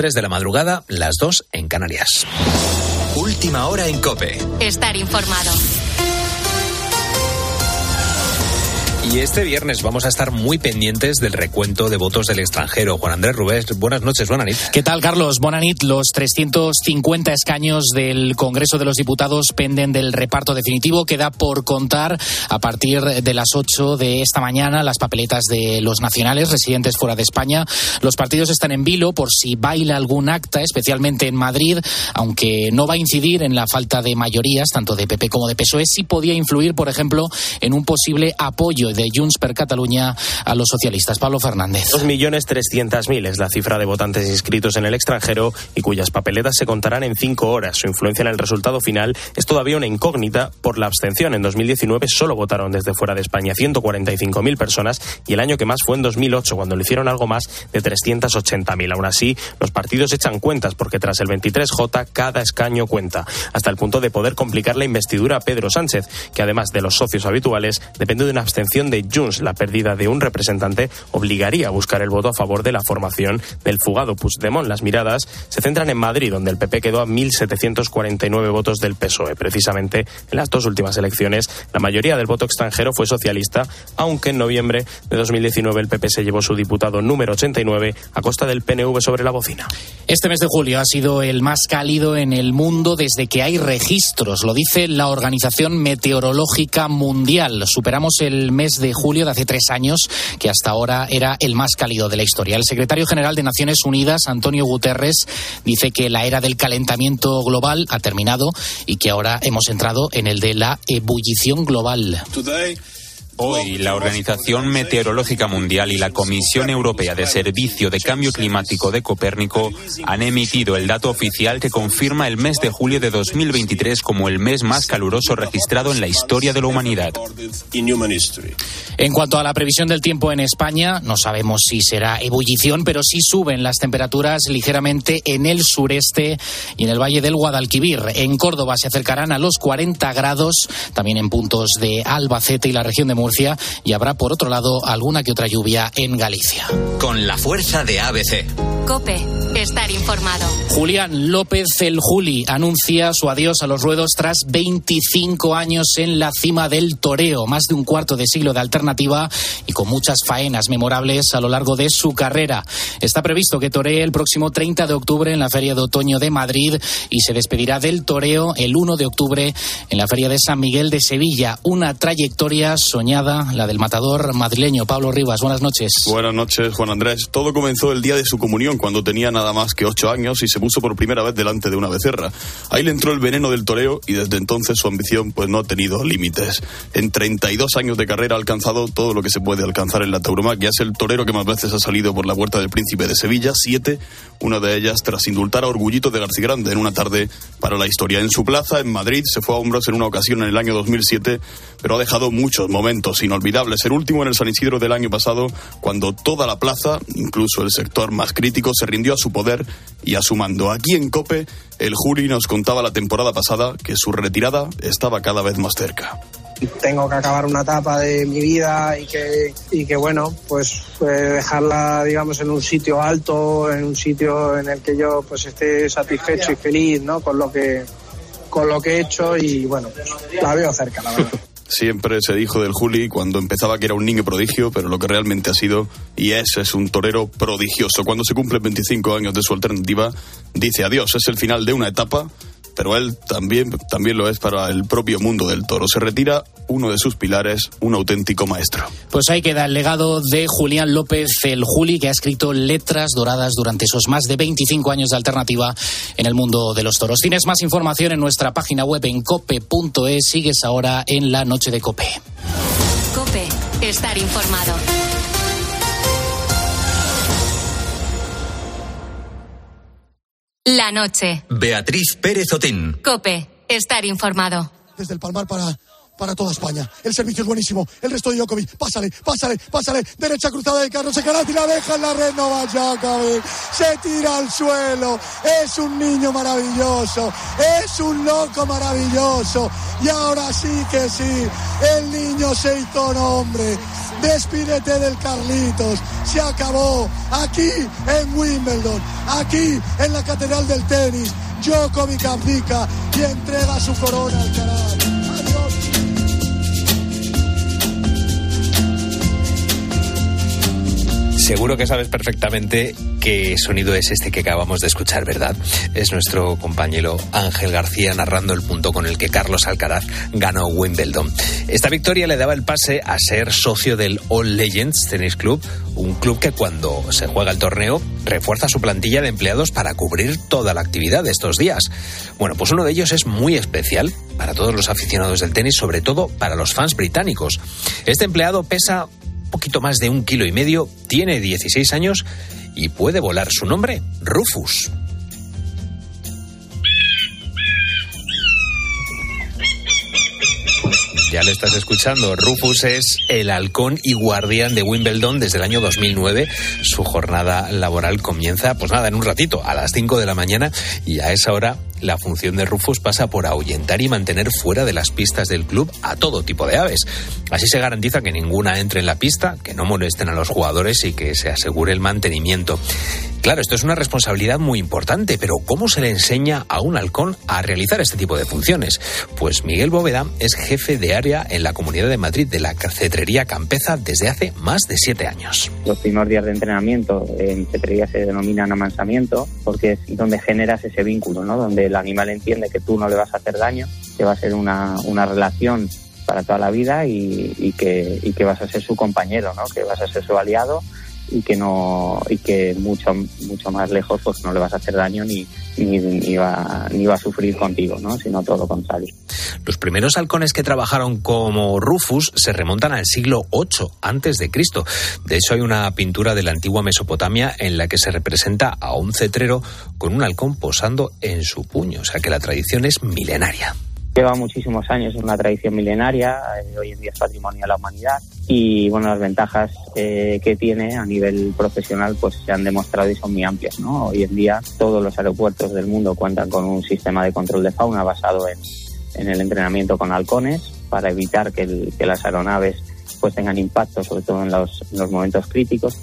3 de la madrugada, las 2 en Canarias. Última hora en Cope. Estar informado. Y este viernes vamos a estar muy pendientes del recuento de votos del extranjero. Juan Andrés Rubés, buenas noches, noches. ¿Qué tal, Carlos? Bonanit, los 350 escaños del Congreso de los Diputados penden del reparto definitivo. Queda por contar a partir de las 8 de esta mañana las papeletas de los nacionales residentes fuera de España. Los partidos están en vilo por si baila algún acta, especialmente en Madrid, aunque no va a incidir en la falta de mayorías, tanto de PP como de PSOE. Sí podía influir, por ejemplo, en un posible apoyo de Junts per Catalunya a los socialistas. Pablo Fernández. 2.300.000 es la cifra de votantes inscritos en el extranjero y cuyas papeletas se contarán en cinco horas. Su influencia en el resultado final es todavía una incógnita por la abstención. En 2019 solo votaron desde fuera de España 145.000 personas y el año que más fue en 2008, cuando le hicieron algo más de 380.000. Aún así, los partidos echan cuentas porque tras el 23J cada escaño cuenta, hasta el punto de poder complicar la investidura a Pedro Sánchez, que además de los socios habituales, depende de una abstención de Junts. La pérdida de un representante obligaría a buscar el voto a favor de la formación del fugado Puigdemont. Las miradas se centran en Madrid, donde el PP quedó a 1.749 votos del PSOE. Precisamente en las dos últimas elecciones, la mayoría del voto extranjero fue socialista, aunque en noviembre de 2019 el PP se llevó su diputado número 89 a costa del PNV sobre la bocina. Este mes de julio ha sido el más cálido en el mundo desde que hay registros, lo dice la Organización Meteorológica Mundial. Superamos el mes de julio de hace tres años, que hasta ahora era el más cálido de la historia. El secretario general de Naciones Unidas, Antonio Guterres, dice que la era del calentamiento global ha terminado y que ahora hemos entrado en el de la ebullición global. Hoy, la Organización Meteorológica Mundial y la Comisión Europea de Servicio de Cambio Climático de Copérnico han emitido el dato oficial que confirma el mes de julio de 2023 como el mes más caluroso registrado en la historia de la humanidad. En cuanto a la previsión del tiempo en España, no sabemos si será ebullición, pero sí suben las temperaturas ligeramente en el sureste y en el valle del Guadalquivir. En Córdoba se acercarán a los 40 grados, también en puntos de Albacete y la región de Murcia y habrá, por otro lado, alguna que otra lluvia en Galicia. Con la fuerza de ABC. Cope, estar informado. Julián López el Juli anuncia su adiós a los ruedos tras 25 años en la cima del toreo, más de un cuarto de siglo de alternativa y con muchas faenas memorables a lo largo de su carrera. Está previsto que toree el próximo 30 de octubre en la Feria de Otoño de Madrid y se despedirá del toreo el 1 de octubre en la Feria de San Miguel de Sevilla. Una trayectoria soñada la del matador madrileño Pablo Rivas. Buenas noches. Buenas noches, Juan Andrés. Todo comenzó el día de su comunión, cuando tenía nada más que ocho años y se puso por primera vez delante de una becerra. Ahí le entró el veneno del toreo y desde entonces su ambición pues no ha tenido límites. En 32 años de carrera ha alcanzado todo lo que se puede alcanzar en la tauromaquia. Es el torero que más veces ha salido por la puerta del Príncipe de Sevilla, siete, una de ellas tras indultar a Orgullito de García Grande en una tarde para la historia. En su plaza, en Madrid, se fue a hombros en una ocasión en el año 2007, pero ha dejado muchos momentos inolvidable. Ser último en el San Isidro del año pasado, cuando toda la plaza, incluso el sector más crítico, se rindió a su poder y a su mando. Aquí en Cope, el jury nos contaba la temporada pasada que su retirada estaba cada vez más cerca tengo que acabar una etapa de mi vida y que, y que bueno, pues, pues, dejarla, digamos, en un sitio alto, en un sitio en el que yo pues esté satisfecho y feliz, ¿no? Con lo que, con lo que he hecho y bueno, pues, la veo cerca, la verdad. Siempre se dijo del Juli cuando empezaba que era un niño prodigio, pero lo que realmente ha sido y es es un torero prodigioso. Cuando se cumplen 25 años de su alternativa, dice adiós, es el final de una etapa pero él también, también lo es para el propio mundo del toro. Se retira uno de sus pilares, un auténtico maestro. Pues ahí queda el legado de Julián López, el Juli, que ha escrito letras doradas durante esos más de 25 años de alternativa en el mundo de los toros. Tienes más información en nuestra página web en cope.es. Sigues ahora en la noche de Cope. Cope, estar informado. La noche. Beatriz Pérez Otín. Cope, estar informado. Desde el Palmar para, para toda España. El servicio es buenísimo. El resto de Djokovic. Pásale, pásale, pásale. Derecha cruzada de Carlos Ecarati. La deja en la red. No va Djokovic. Se tira al suelo. Es un niño maravilloso. Es un loco maravilloso. Y ahora sí que sí. El niño se hizo hombre despídete del Carlitos. Se acabó aquí en Wimbledon, aquí en la Catedral del Tenis. Djokovic abdica y entrega su corona al canal. Seguro que sabes perfectamente qué sonido es este que acabamos de escuchar, ¿verdad? Es nuestro compañero Ángel García narrando el punto con el que Carlos Alcaraz ganó Wimbledon. Esta victoria le daba el pase a ser socio del All Legends Tennis Club, un club que cuando se juega el torneo refuerza su plantilla de empleados para cubrir toda la actividad de estos días. Bueno, pues uno de ellos es muy especial para todos los aficionados del tenis, sobre todo para los fans británicos. Este empleado pesa poquito más de un kilo y medio, tiene 16 años y puede volar. Su nombre, Rufus. Ya le estás escuchando. Rufus es el halcón y guardián de Wimbledon desde el año 2009. Su jornada laboral comienza, pues nada, en un ratito, a las 5 de la mañana y a esa hora la función de Rufus pasa por ahuyentar y mantener fuera de las pistas del club a todo tipo de aves. Así se garantiza que ninguna entre en la pista, que no molesten a los jugadores y que se asegure el mantenimiento. Claro, esto es una responsabilidad muy importante, pero ¿cómo se le enseña a un halcón a realizar este tipo de funciones? Pues Miguel Bóveda es jefe de área en la Comunidad de Madrid de la cetrería Campeza desde hace más de siete años. Los primeros días de entrenamiento en cetrería se denominan amansamiento porque es donde generas ese vínculo, ¿no? Donde el animal entiende que tú no le vas a hacer daño, que va a ser una, una relación para toda la vida y, y, que, y que vas a ser su compañero, ¿no? Que vas a ser su aliado y que no y que mucho mucho más lejos pues no le vas a hacer daño ni ni, ni, va, ni va a sufrir contigo no sino todo lo contrario. Los primeros halcones que trabajaron como Rufus se remontan al siglo VIII antes de Cristo. De hecho hay una pintura de la antigua Mesopotamia en la que se representa a un cetrero con un halcón posando en su puño. O sea que la tradición es milenaria. Lleva muchísimos años, es una tradición milenaria, eh, hoy en día es patrimonio de la humanidad y bueno, las ventajas eh, que tiene a nivel profesional pues se han demostrado y son muy amplias. ¿no? Hoy en día todos los aeropuertos del mundo cuentan con un sistema de control de fauna basado en, el entrenamiento con halcones para evitar que, las aeronaves pues tengan impacto, sobre todo en los, momentos críticos.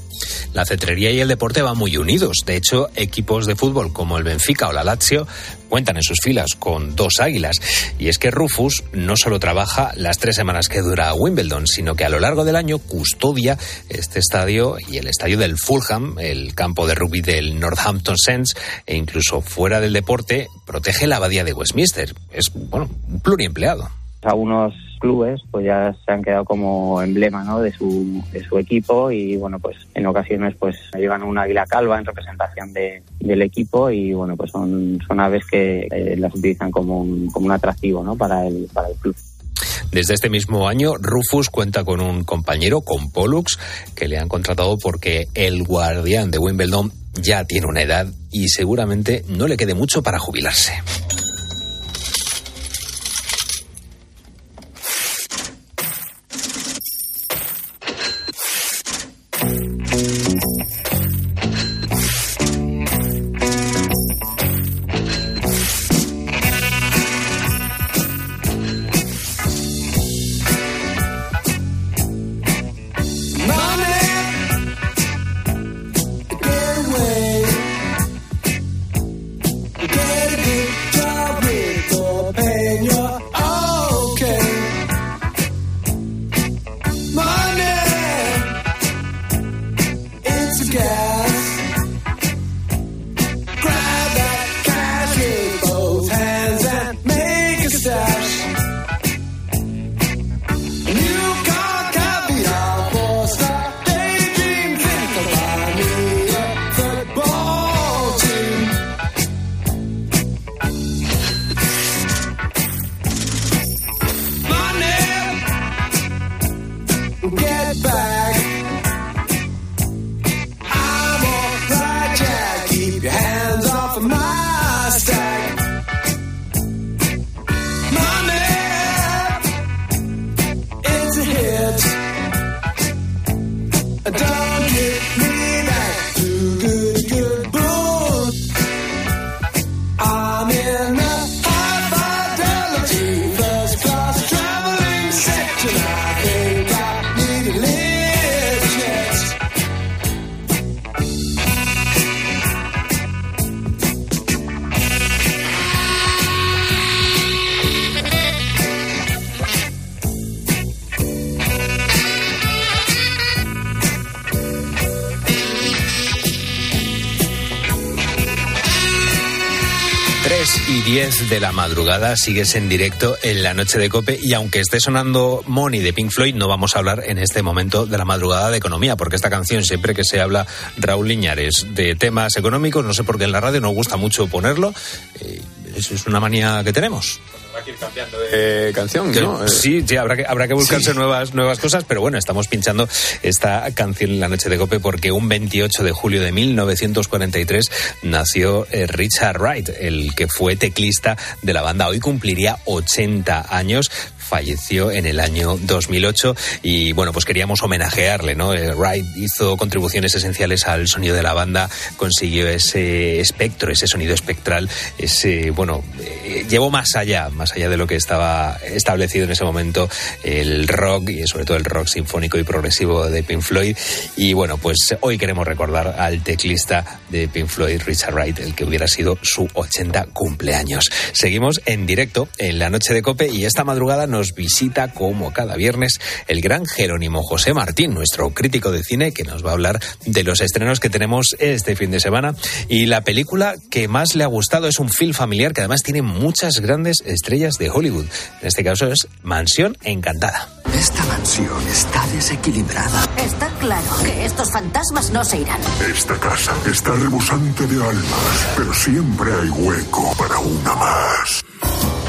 La cetrería y el deporte van muy unidos. De hecho, equipos de fútbol como el Benfica o la Lazio cuentan en sus filas con dos águilas. Y es que Rufus no solo trabaja las tres semanas que dura Wimbledon, sino que a lo largo del año custodia este estadio y el estadio del Fulham, el campo de rugby del Northampton Saints, e incluso fuera del deporte protege la abadía de Westminster. Es, bueno, un pluriempleado. A unos clubes pues ya se han quedado como emblema ¿no? de, su, de su equipo y bueno pues en ocasiones pues llevan un águila calva en representación de, del equipo y bueno pues son, son aves que eh, las utilizan como un, como un atractivo ¿no? para, el, para el club. Desde este mismo año, Rufus cuenta con un compañero, con Pollux, que le han contratado porque el guardián de Wimbledon ya tiene una edad y seguramente no le quede mucho para jubilarse. Get back. 10 de la madrugada sigues en directo en la noche de Cope y aunque esté sonando Money de Pink Floyd no vamos a hablar en este momento de la madrugada de economía porque esta canción siempre que se habla Raúl Liñares de temas económicos no sé por qué en la radio nos gusta mucho ponerlo eh, es una manía que tenemos que ir cambiando de canción, ¿no? Sí, sí, habrá que, habrá que buscarse nuevas, nuevas cosas, pero bueno, estamos pinchando esta canción en la noche de Cope porque un 28 de julio de 1943 nació eh, Richard Wright, el que fue teclista de la banda. Hoy cumpliría 80 años falleció en el año 2008 y bueno, pues queríamos homenajearle, ¿no? Eh, Wright hizo contribuciones esenciales al sonido de la banda, consiguió ese espectro, ese sonido espectral, ese, bueno, eh, llevó más allá, más allá de lo que estaba establecido en ese momento el rock y sobre todo el rock sinfónico y progresivo de Pink Floyd y bueno, pues hoy queremos recordar al teclista de Pink Floyd, Richard Wright, el que hubiera sido su 80 cumpleaños. Seguimos en directo en la noche de Cope y esta madrugada nos visita, como cada viernes, el gran Jerónimo José Martín, nuestro crítico de cine, que nos va a hablar de los estrenos que tenemos este fin de semana. Y la película que más le ha gustado es un film familiar que además tiene muchas grandes estrellas de Hollywood. En este caso es Mansión Encantada. Esta mansión está desequilibrada. Está claro que estos fantasmas no se irán. Esta casa está rebosante de almas, pero siempre hay hueco para una más.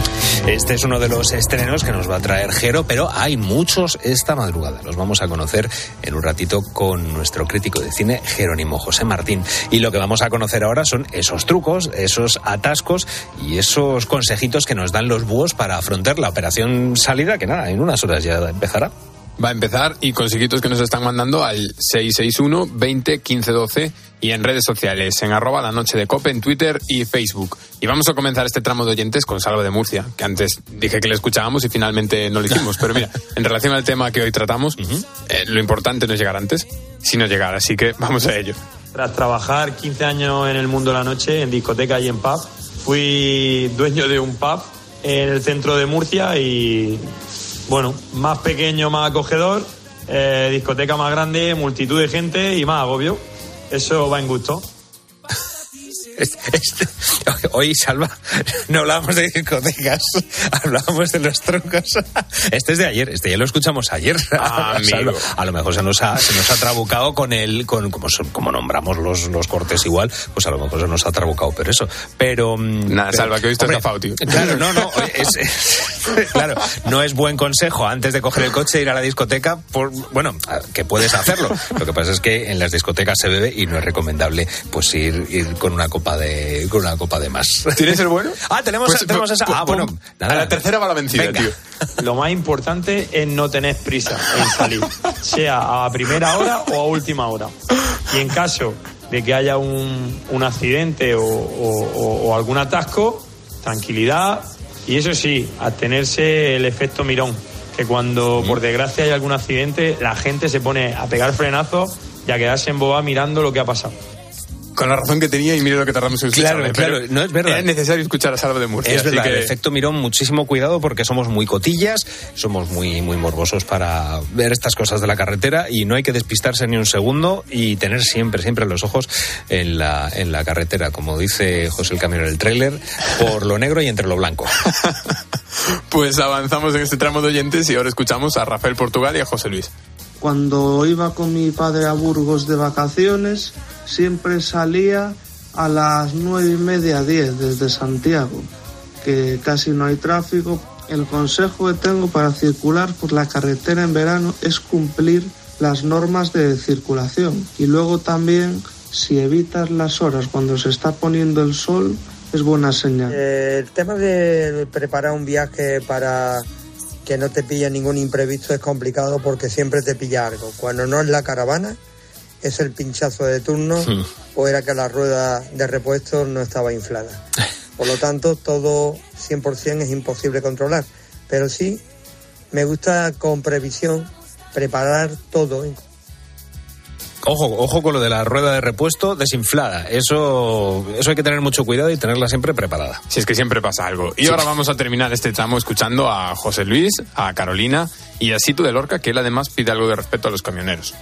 Este es uno de los estrenos que nos va a traer Jero, pero hay muchos esta madrugada. Los vamos a conocer en un ratito con nuestro crítico de cine, Jerónimo José Martín. Y lo que vamos a conocer ahora son esos trucos, esos atascos y esos consejitos que nos dan los búhos para afrontar la operación salida, que nada, en unas horas ya empezará va a empezar y consejitos que nos están mandando al 661 20 15 12 y en redes sociales, en arroba la noche de cope, en Twitter y Facebook. Y vamos a comenzar este tramo de oyentes con Salva de Murcia, que antes dije que le escuchábamos y finalmente no lo hicimos. Pero mira, en relación al tema que hoy tratamos, eh, lo importante no es llegar antes, sino llegar, así que vamos a ello. Tras trabajar 15 años en el mundo de la noche, en discoteca y en pub, fui dueño de un pub en el centro de Murcia y bueno, más pequeño, más acogedor, eh, discoteca más grande, multitud de gente y más agobio. Eso va en gusto. Hoy, Salva, no hablábamos de discotecas, hablábamos de los trucos. Este es de ayer, este ya lo escuchamos ayer. Salva. A lo mejor se nos ha, se nos ha trabucado con el, con, como, como nombramos los, los cortes igual, pues a lo mejor se nos ha trabucado, pero eso. Pero. Mm, Nada, Salva, que hoy está zafado, tío. Claro, no, no, claro, no es buen consejo antes de coger el coche e ir a la discoteca, por, bueno, que puedes hacerlo. Lo que pasa es que en las discotecas se bebe y no es recomendable pues ir, ir con una copa de con una copa de más. ¿Tienes el bueno? Ah, tenemos, Pues, tenemos pues, esa. Ah, pues, bueno, a la tercera va la vencida, Venga. tío. Lo más importante es no tener prisa en salir, sea a primera hora o a última hora. Y en caso de que haya un, un accidente o, o- o- o algún atasco, tranquilidad y eso sí, abstenerse el efecto mirón, que cuando por desgracia hay algún accidente, la gente se pone a pegar frenazos y a quedarse en boa mirando lo que ha pasado. Con la razón que tenía y mire lo que tardamos en Claro, escucharle, claro, pero no es verdad. Es necesario escuchar a Salva de Murcia. Es verdad, que- el efecto mirón, muchísimo cuidado porque somos muy cotillas, somos muy, muy morbosos para ver estas cosas de la carretera y no hay que despistarse ni un segundo y tener siempre, siempre los ojos en la, en la carretera, como dice José el Camino en el tráiler, por lo negro y entre lo blanco. Pues avanzamos en este tramo de oyentes y ahora escuchamos a Rafael Portugal y a José Luis. Cuando iba con mi padre a Burgos de vacaciones, siempre salía a las nueve y media, diez desde Santiago, que casi no hay tráfico. El consejo que tengo para circular por la carretera en verano es cumplir las normas de circulación. Y luego también, si evitas las horas cuando se está poniendo el sol, es buena señal. Eh, el tema de preparar un viaje para que no te pille ningún imprevisto es complicado porque siempre te pilla algo. Cuando no es la caravana, es el pinchazo de turno o era que la rueda de repuesto no estaba inflada. Por lo tanto, todo 100% es imposible controlar. Pero sí, me gusta con previsión preparar todo. Ojo, ojo con lo de la rueda de repuesto desinflada. Eso, eso hay que tener mucho cuidado y tenerla siempre preparada. Si es que siempre pasa algo. Y ahora vamos a terminar este tramo escuchando a José Luis, a Carolina y a Situ de Lorca, que él además pide algo de respeto a los camioneros.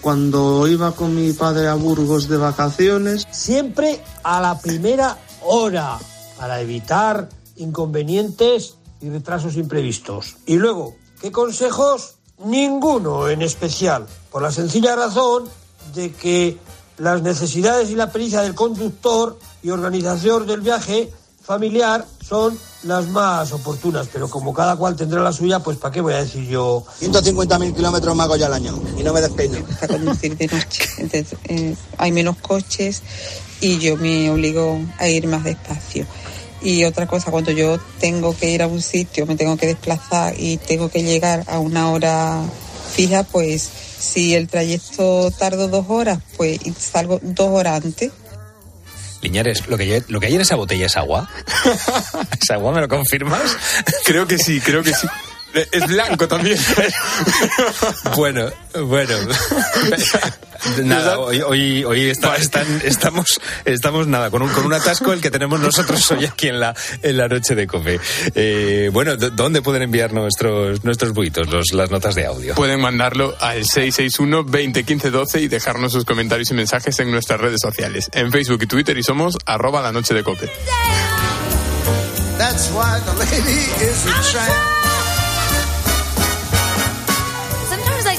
Cuando iba con mi padre a Burgos de vacaciones, Siempre a la primera hora. para evitar inconvenientes y retrasos imprevistos. Y luego, ¿qué consejos? Ninguno en especial, por la sencilla razón de que las necesidades y la pericia del conductor y organización del viaje familiar son las más oportunas, pero como cada cual tendrá la suya, pues ¿para qué voy a decir yo? 150.000 kilómetros más hago ya al año y no me despeino. Para conducir de noche, entonces eh, hay menos coches y yo me obligo a ir más despacio. Y otra cosa, cuando yo tengo que ir a un sitio, me tengo que desplazar y tengo que llegar a una hora fija, pues si el trayecto tardo dos horas, pues salgo dos horas antes. Liñares, ¿lo que, lo que hay en esa botella es agua. ¿Es agua? ¿Me lo confirmas? Creo que sí, creo que sí. Es blanco también. bueno, bueno. Nada, hoy, hoy, hoy está- están- estamos, estamos nada, con un, con un atasco el que tenemos nosotros hoy aquí en la, en la noche de COPE. Eh, bueno, ¿dó- ¿dónde pueden enviar nuestros, nuestros buitos, los, las notas de audio? Pueden mandarlo al 661 20 15 12 y dejarnos sus comentarios y mensajes en nuestras redes sociales, en Facebook y Twitter y somos arroba la noche de cope. That's why the lady is a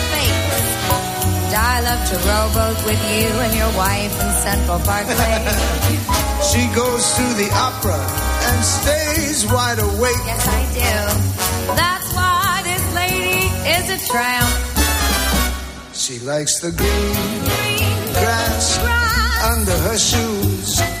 And I love to rowboat with you and your wife in Central Parkway. She goes to the opera and stays wide awake. yes, I do. That's why this lady is a tramp. She likes the green grass under her shoes.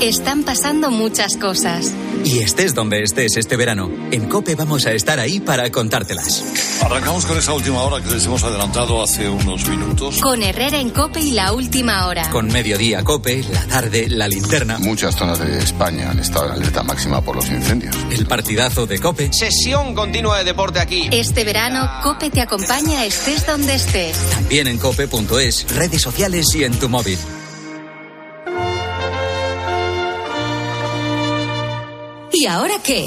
Están pasando muchas cosas. Y estés donde estés este verano, en Cope vamos a estar ahí para contártelas. Arrancamos con esa última hora que les hemos adelantado hace unos minutos. Con Herrera en Cope y la última hora. Con Mediodía Cope, la tarde, la linterna. Muchas zonas de España han estado en alerta máxima por los incendios. El partidazo de Cope. Sesión continua de deporte aquí. Este verano, Cope te acompaña estés donde estés. También en cope.es, redes sociales y en tu móvil. ¿Y ahora qué?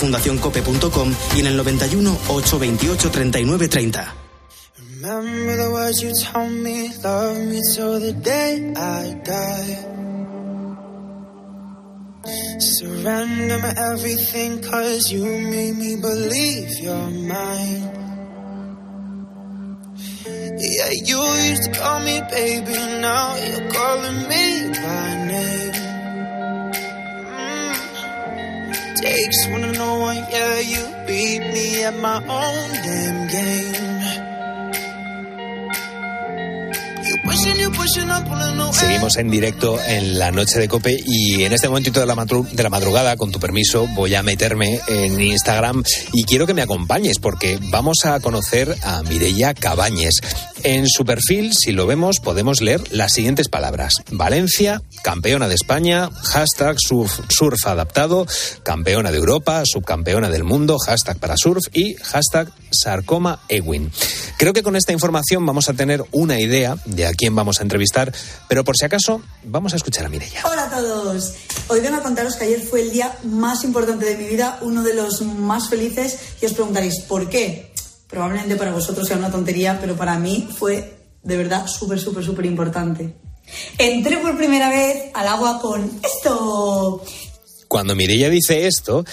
fundacioncope.com y en el 91 828 39 30. Remember the words you told me, love me till the day I die. Surrender my everything, cause you made me believe you're mine. Yeah, you used to call me baby, now you're calling me by name. Seguimos en directo en la noche de Cope y en este momentito de la, de la madrugada, con tu permiso, voy a meterme en Instagram y quiero que me acompañes porque vamos a conocer a Mireia Cabañes. En su perfil, si lo vemos, podemos leer las siguientes palabras. Valencia, campeona de España, hashtag surf, adaptado, campeona de Europa, subcampeona del mundo, hashtag para surf y hashtag sarcoma Ewin. Creo que con esta información vamos a tener una idea de a quién vamos a entrevistar, pero por si acaso, vamos a escuchar a Mireia. Hola a todos. Hoy vengo a contaros que ayer fue el día más importante de mi vida, uno de los más felices, y os preguntaréis, ¿por qué? Probablemente para vosotros sea una tontería, pero para mí fue de verdad súper, súper, súper importante. Entré por primera vez al agua con esto. Cuando Mireia dice esto,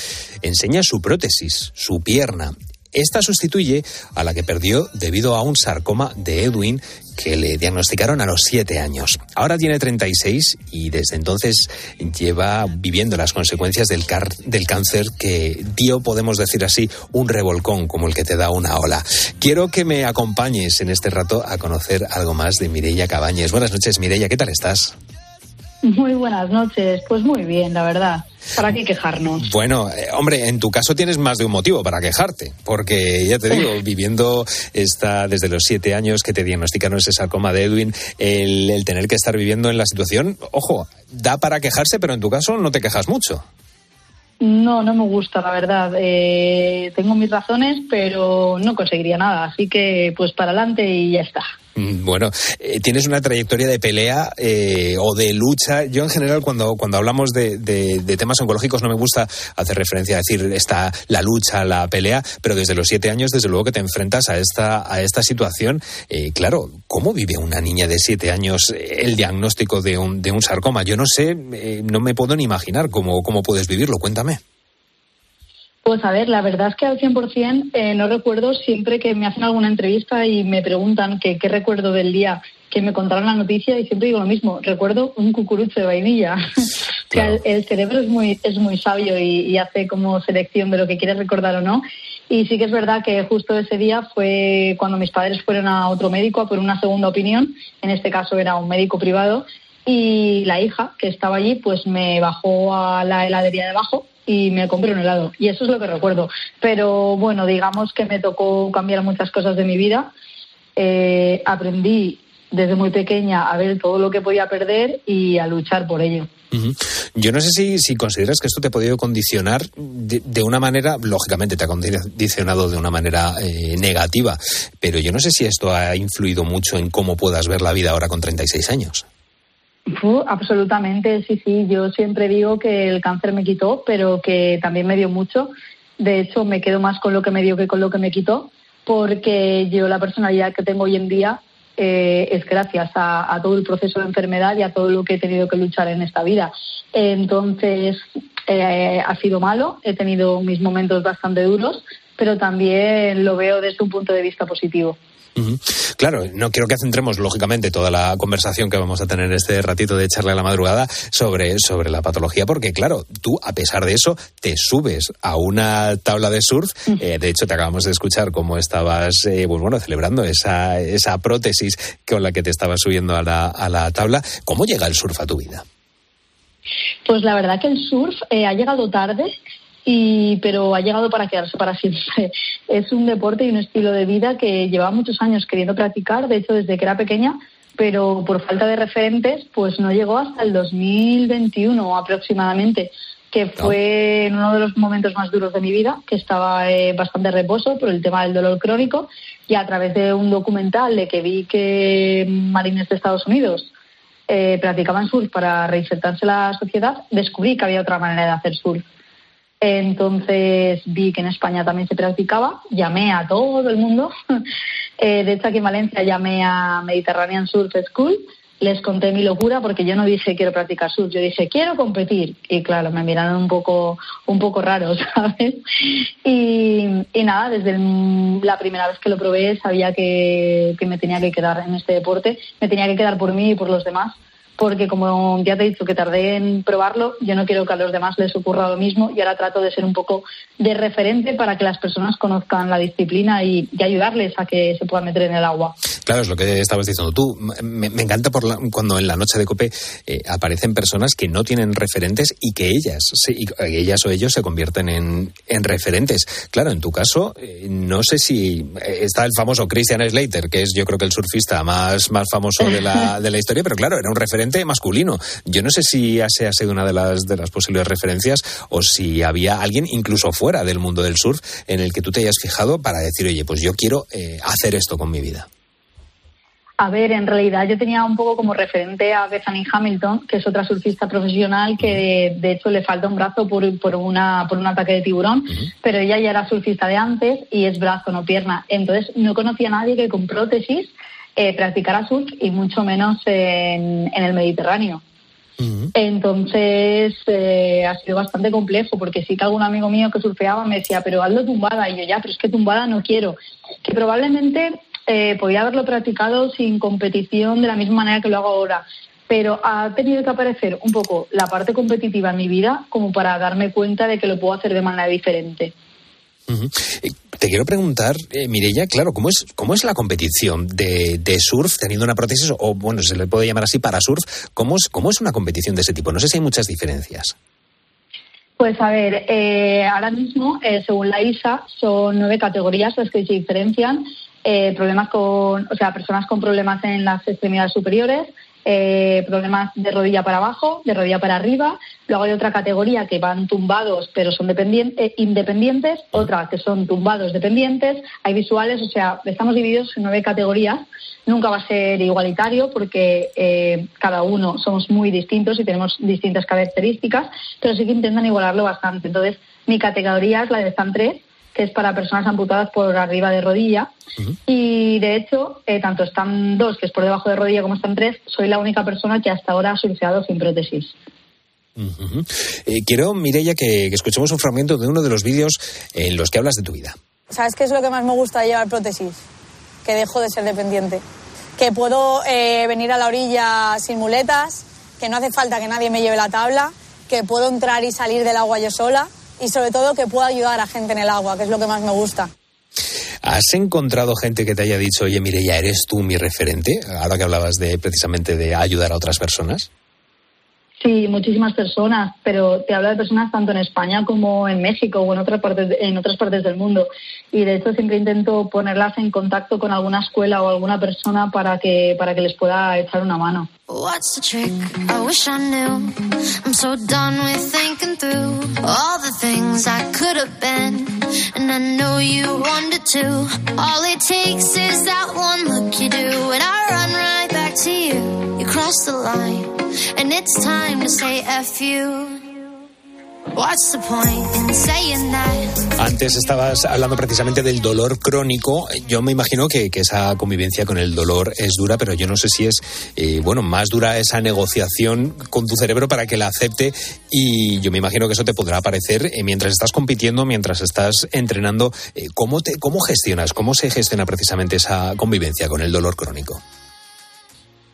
enseña su prótesis, su pierna. Esta sustituye a la que perdió debido a un sarcoma de Edwin que le diagnosticaron a los 7 años. Ahora tiene 36 y desde entonces lleva viviendo las consecuencias del, car- del cáncer que dio, podemos decir así, un revolcón como el que te da una ola. Quiero que me acompañes en este rato a conocer algo más de Mireia Cabañes. Buenas noches, Mireia, ¿qué tal estás? Muy buenas noches. Pues muy bien, la verdad. ¿Para qué quejarnos? Bueno, eh, hombre, en tu caso tienes más de un motivo para quejarte, porque ya te digo, viviendo esta desde los siete años que te diagnosticaron ese sarcoma de Edwin, el, el tener que estar viviendo en la situación, ojo, da para quejarse, pero en tu caso no te quejas mucho. No, no me gusta, la verdad. Eh, tengo mis razones, pero no conseguiría nada. Así que, pues para adelante y ya está. Mm, Bueno, eh, tienes una trayectoria de pelea eh, o de lucha. Yo en general cuando, cuando hablamos de, de- de temas oncológicos no me gusta hacer referencia a decir está la lucha, la pelea, pero desde los siete años desde luego que te enfrentas a esta, a esta situación. Eh, claro, ¿cómo vive una niña de siete años eh, el diagnóstico de un, de un sarcoma? Yo no sé, no me puedo ni imaginar cómo, cómo puedes vivirlo. Cuéntame. Pues a ver, la verdad es que al 100% eh, no recuerdo siempre que me hacen alguna entrevista y me preguntan que qué recuerdo del día que me contaron la noticia y siempre digo lo mismo, recuerdo un cucurucho de vainilla. el, el cerebro es muy, es muy sabio y, y hace como selección de lo que quieres recordar o no. Y sí que es verdad que justo ese día fue cuando mis padres fueron a otro médico a por una segunda opinión, en este caso era un médico privado, y la hija que estaba allí pues me bajó a la heladería de abajo y me compré un helado. Y eso es lo que recuerdo. Pero bueno, digamos que me tocó cambiar muchas cosas de mi vida. Eh, aprendí desde muy pequeña a ver todo lo que podía perder y a luchar por ello. Yo no sé si, si consideras que esto te ha podido condicionar de, de una manera, lógicamente te ha condicionado de una manera eh, negativa, pero yo no sé si esto ha influido mucho en cómo puedas ver la vida ahora con 36 años. Absolutamente, sí, sí. Yo siempre digo que el cáncer me quitó, pero que también me dio mucho. De hecho, me quedo más con lo que me dio que con lo que me quitó, porque yo la personalidad que tengo hoy en día eh, es gracias a, a todo el proceso de enfermedad y a todo lo que he tenido que luchar en esta vida. Entonces, eh, ha sido malo, he tenido mis momentos bastante duros, pero también lo veo desde un punto de vista positivo. Claro, no quiero que centremos lógicamente toda la conversación que vamos a tener en este ratito de charla a la madrugada sobre, sobre la patología, porque claro, tú a pesar de eso te subes a una tabla de surf. Eh, de hecho, te acabamos de escuchar cómo estabas, eh, pues bueno, celebrando esa, esa prótesis con la que te estabas subiendo a la, a la tabla. ¿Cómo llega el surf a tu vida? Pues la verdad que el surf eh, ha llegado tarde, y, pero ha llegado para quedarse para siempre. Es un deporte y un estilo de vida que llevaba muchos años queriendo practicar, de hecho desde que era pequeña, pero por falta de referentes pues no llegó hasta el 2021 aproximadamente que fue en uno de los momentos más duros de mi vida, que estaba eh, bastante reposo por el tema del dolor crónico y a través de un documental de que vi que marines de Estados Unidos eh, practicaban surf para reinsertarse en la sociedad, descubrí que había otra manera de hacer surf. Entonces vi que en España también se practicaba, llamé a todo el mundo. Eh, de hecho, aquí en Valencia llamé a Mediterranean Surf School, les conté mi locura porque yo no dije quiero practicar surf, yo dije quiero competir. Y claro, me miraron un poco, un poco raro, ¿sabes? Y, nada, desde la primera vez que lo probé sabía que, que me tenía que quedar en este deporte, me tenía que quedar por mí y por los demás porque como ya te he dicho que tardé en probarlo, yo no quiero que a los demás les ocurra lo mismo y ahora trato de ser un poco de referente para que las personas conozcan la disciplina y, ayudarles a que se puedan meter en el agua. Claro, es lo que estabas diciendo tú. Me, encanta por la- cuando en la noche de COPE eh, aparecen personas que no tienen referentes y que ellas, eh, ellas o ellos se convierten en, en referentes. Claro, en tu caso, eh, no sé si está el famoso Christian Slater, que es yo creo que el surfista más, más famoso de la, de la historia, pero claro, era un referente masculino. Yo no sé si ese ha sido una de las, de las posibles referencias o si había alguien incluso fuera del mundo del surf en el que tú te hayas fijado para decir, oye, pues yo quiero eh, hacer esto con mi vida. A ver, en realidad yo tenía un poco como referente a Bethany Hamilton, que es otra surfista profesional que de hecho le falta un brazo por, por, una, por un ataque de tiburón, pero ella ya era surfista de antes y es brazo, no pierna. Entonces no conocía a nadie que con prótesis eh, practicara surf y mucho menos en, en el Mediterráneo. Entonces eh, ha sido bastante complejo porque sí que algún amigo mío que surfeaba me decía, pero hazlo tumbada. Y yo ya, pero es que tumbada no quiero. Que probablemente eh, podía haberlo practicado sin competición de la misma manera que lo hago ahora. Pero ha tenido que aparecer un poco la parte competitiva en mi vida como para darme cuenta de que lo puedo hacer de manera diferente. Eh, Te quiero preguntar, eh, Mireia, claro, ¿cómo es, cómo es la competición de, de surf teniendo una prótesis o, bueno, se le puede llamar así para surf? ¿Cómo es, ¿Cómo es una competición de ese tipo? No sé si hay muchas diferencias. Pues a ver, eh, ahora mismo, eh, según la ISA, son nueve categorías las que se diferencian. Eh, problemas con, o sea, personas con problemas en las extremidades superiores, eh, problemas de rodilla para abajo, de rodilla para arriba. Luego hay otra categoría que van tumbados pero son eh, independientes, otra que son tumbados dependientes. Hay visuales, o sea, estamos divididos en nueve categorías. Nunca va a ser igualitario porque eh, cada uno somos muy distintos y tenemos distintas características, pero sí que intentan igualarlo bastante. Entonces, mi categoría es la de Stan 3, que es para personas amputadas por arriba de rodilla. Y de hecho, eh, tanto Stan 2, que es por debajo de rodilla, como Stan 3, soy la única persona que hasta ahora ha surfeado sin prótesis. Eh, quiero, Mireia, que, que escuchemos un fragmento de uno de los vídeos en los que hablas de tu vida. ¿Sabes qué es lo que más me gusta de llevar prótesis? Que dejo de ser dependiente. Que puedo eh, venir a la orilla sin muletas, que no hace falta que nadie me lleve la tabla, que puedo entrar y salir del agua yo sola y sobre todo que puedo ayudar a gente en el agua, que es lo que más me gusta. ¿Has encontrado gente que te haya dicho, oye, Mireia, eres tú mi referente? Ahora que hablabas de precisamente de ayudar a otras personas. Sí, muchísimas personas, pero te hablo de personas tanto en España como en México o en otras partes, en otras partes del mundo. Y de hecho siempre intento ponerlas en contacto con alguna escuela o alguna persona para que, para que les pueda echar una mano. What's the trick? I wish I knew. I'm so done with thinking through all the things I could have been. And I know you wanted to. All it takes is that one look you do, and I run right back to you. You cross the line, Antes estabas hablando precisamente del dolor crónico. Yo me imagino que, esa convivencia con el dolor es dura, pero yo no sé si es, eh, bueno, más dura esa negociación con tu cerebro para que la acepte. Y yo me imagino que eso te podrá parecer eh, mientras estás compitiendo, mientras estás entrenando. Eh, ¿cómo, te, ¿Cómo gestionas? ¿Cómo se gestiona precisamente esa convivencia con el dolor crónico?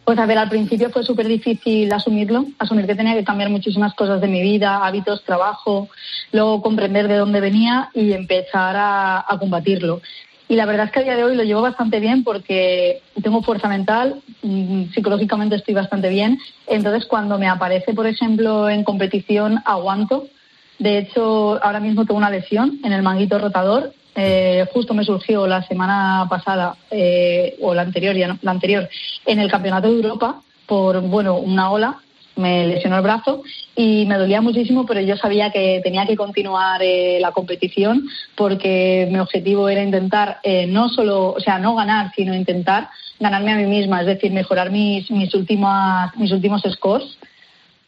Pues a ver, al principio fue súper difícil asumirlo, asumir que tenía que cambiar muchísimas cosas de mi vida, hábitos, trabajo, luego comprender de dónde venía y empezar a, combatirlo. Y la verdad es que a día de hoy lo llevo bastante bien porque tengo fuerza mental, mm, psicológicamente estoy bastante bien. Entonces, cuando me aparece, por ejemplo, en competición, aguanto. De hecho, ahora mismo tengo una lesión en el manguito rotador. Eh, justo me surgió la semana pasada, eh, o la anterior, ya no, la anterior, en el Campeonato de Europa por, bueno, una ola. Me lesionó el brazo y me dolía muchísimo, pero yo sabía que tenía que continuar eh, la competición porque mi objetivo era intentar no solo, o sea, no ganar, sino intentar ganarme a mí misma, es decir, mejorar mis, mis, últimas, mis últimos scores.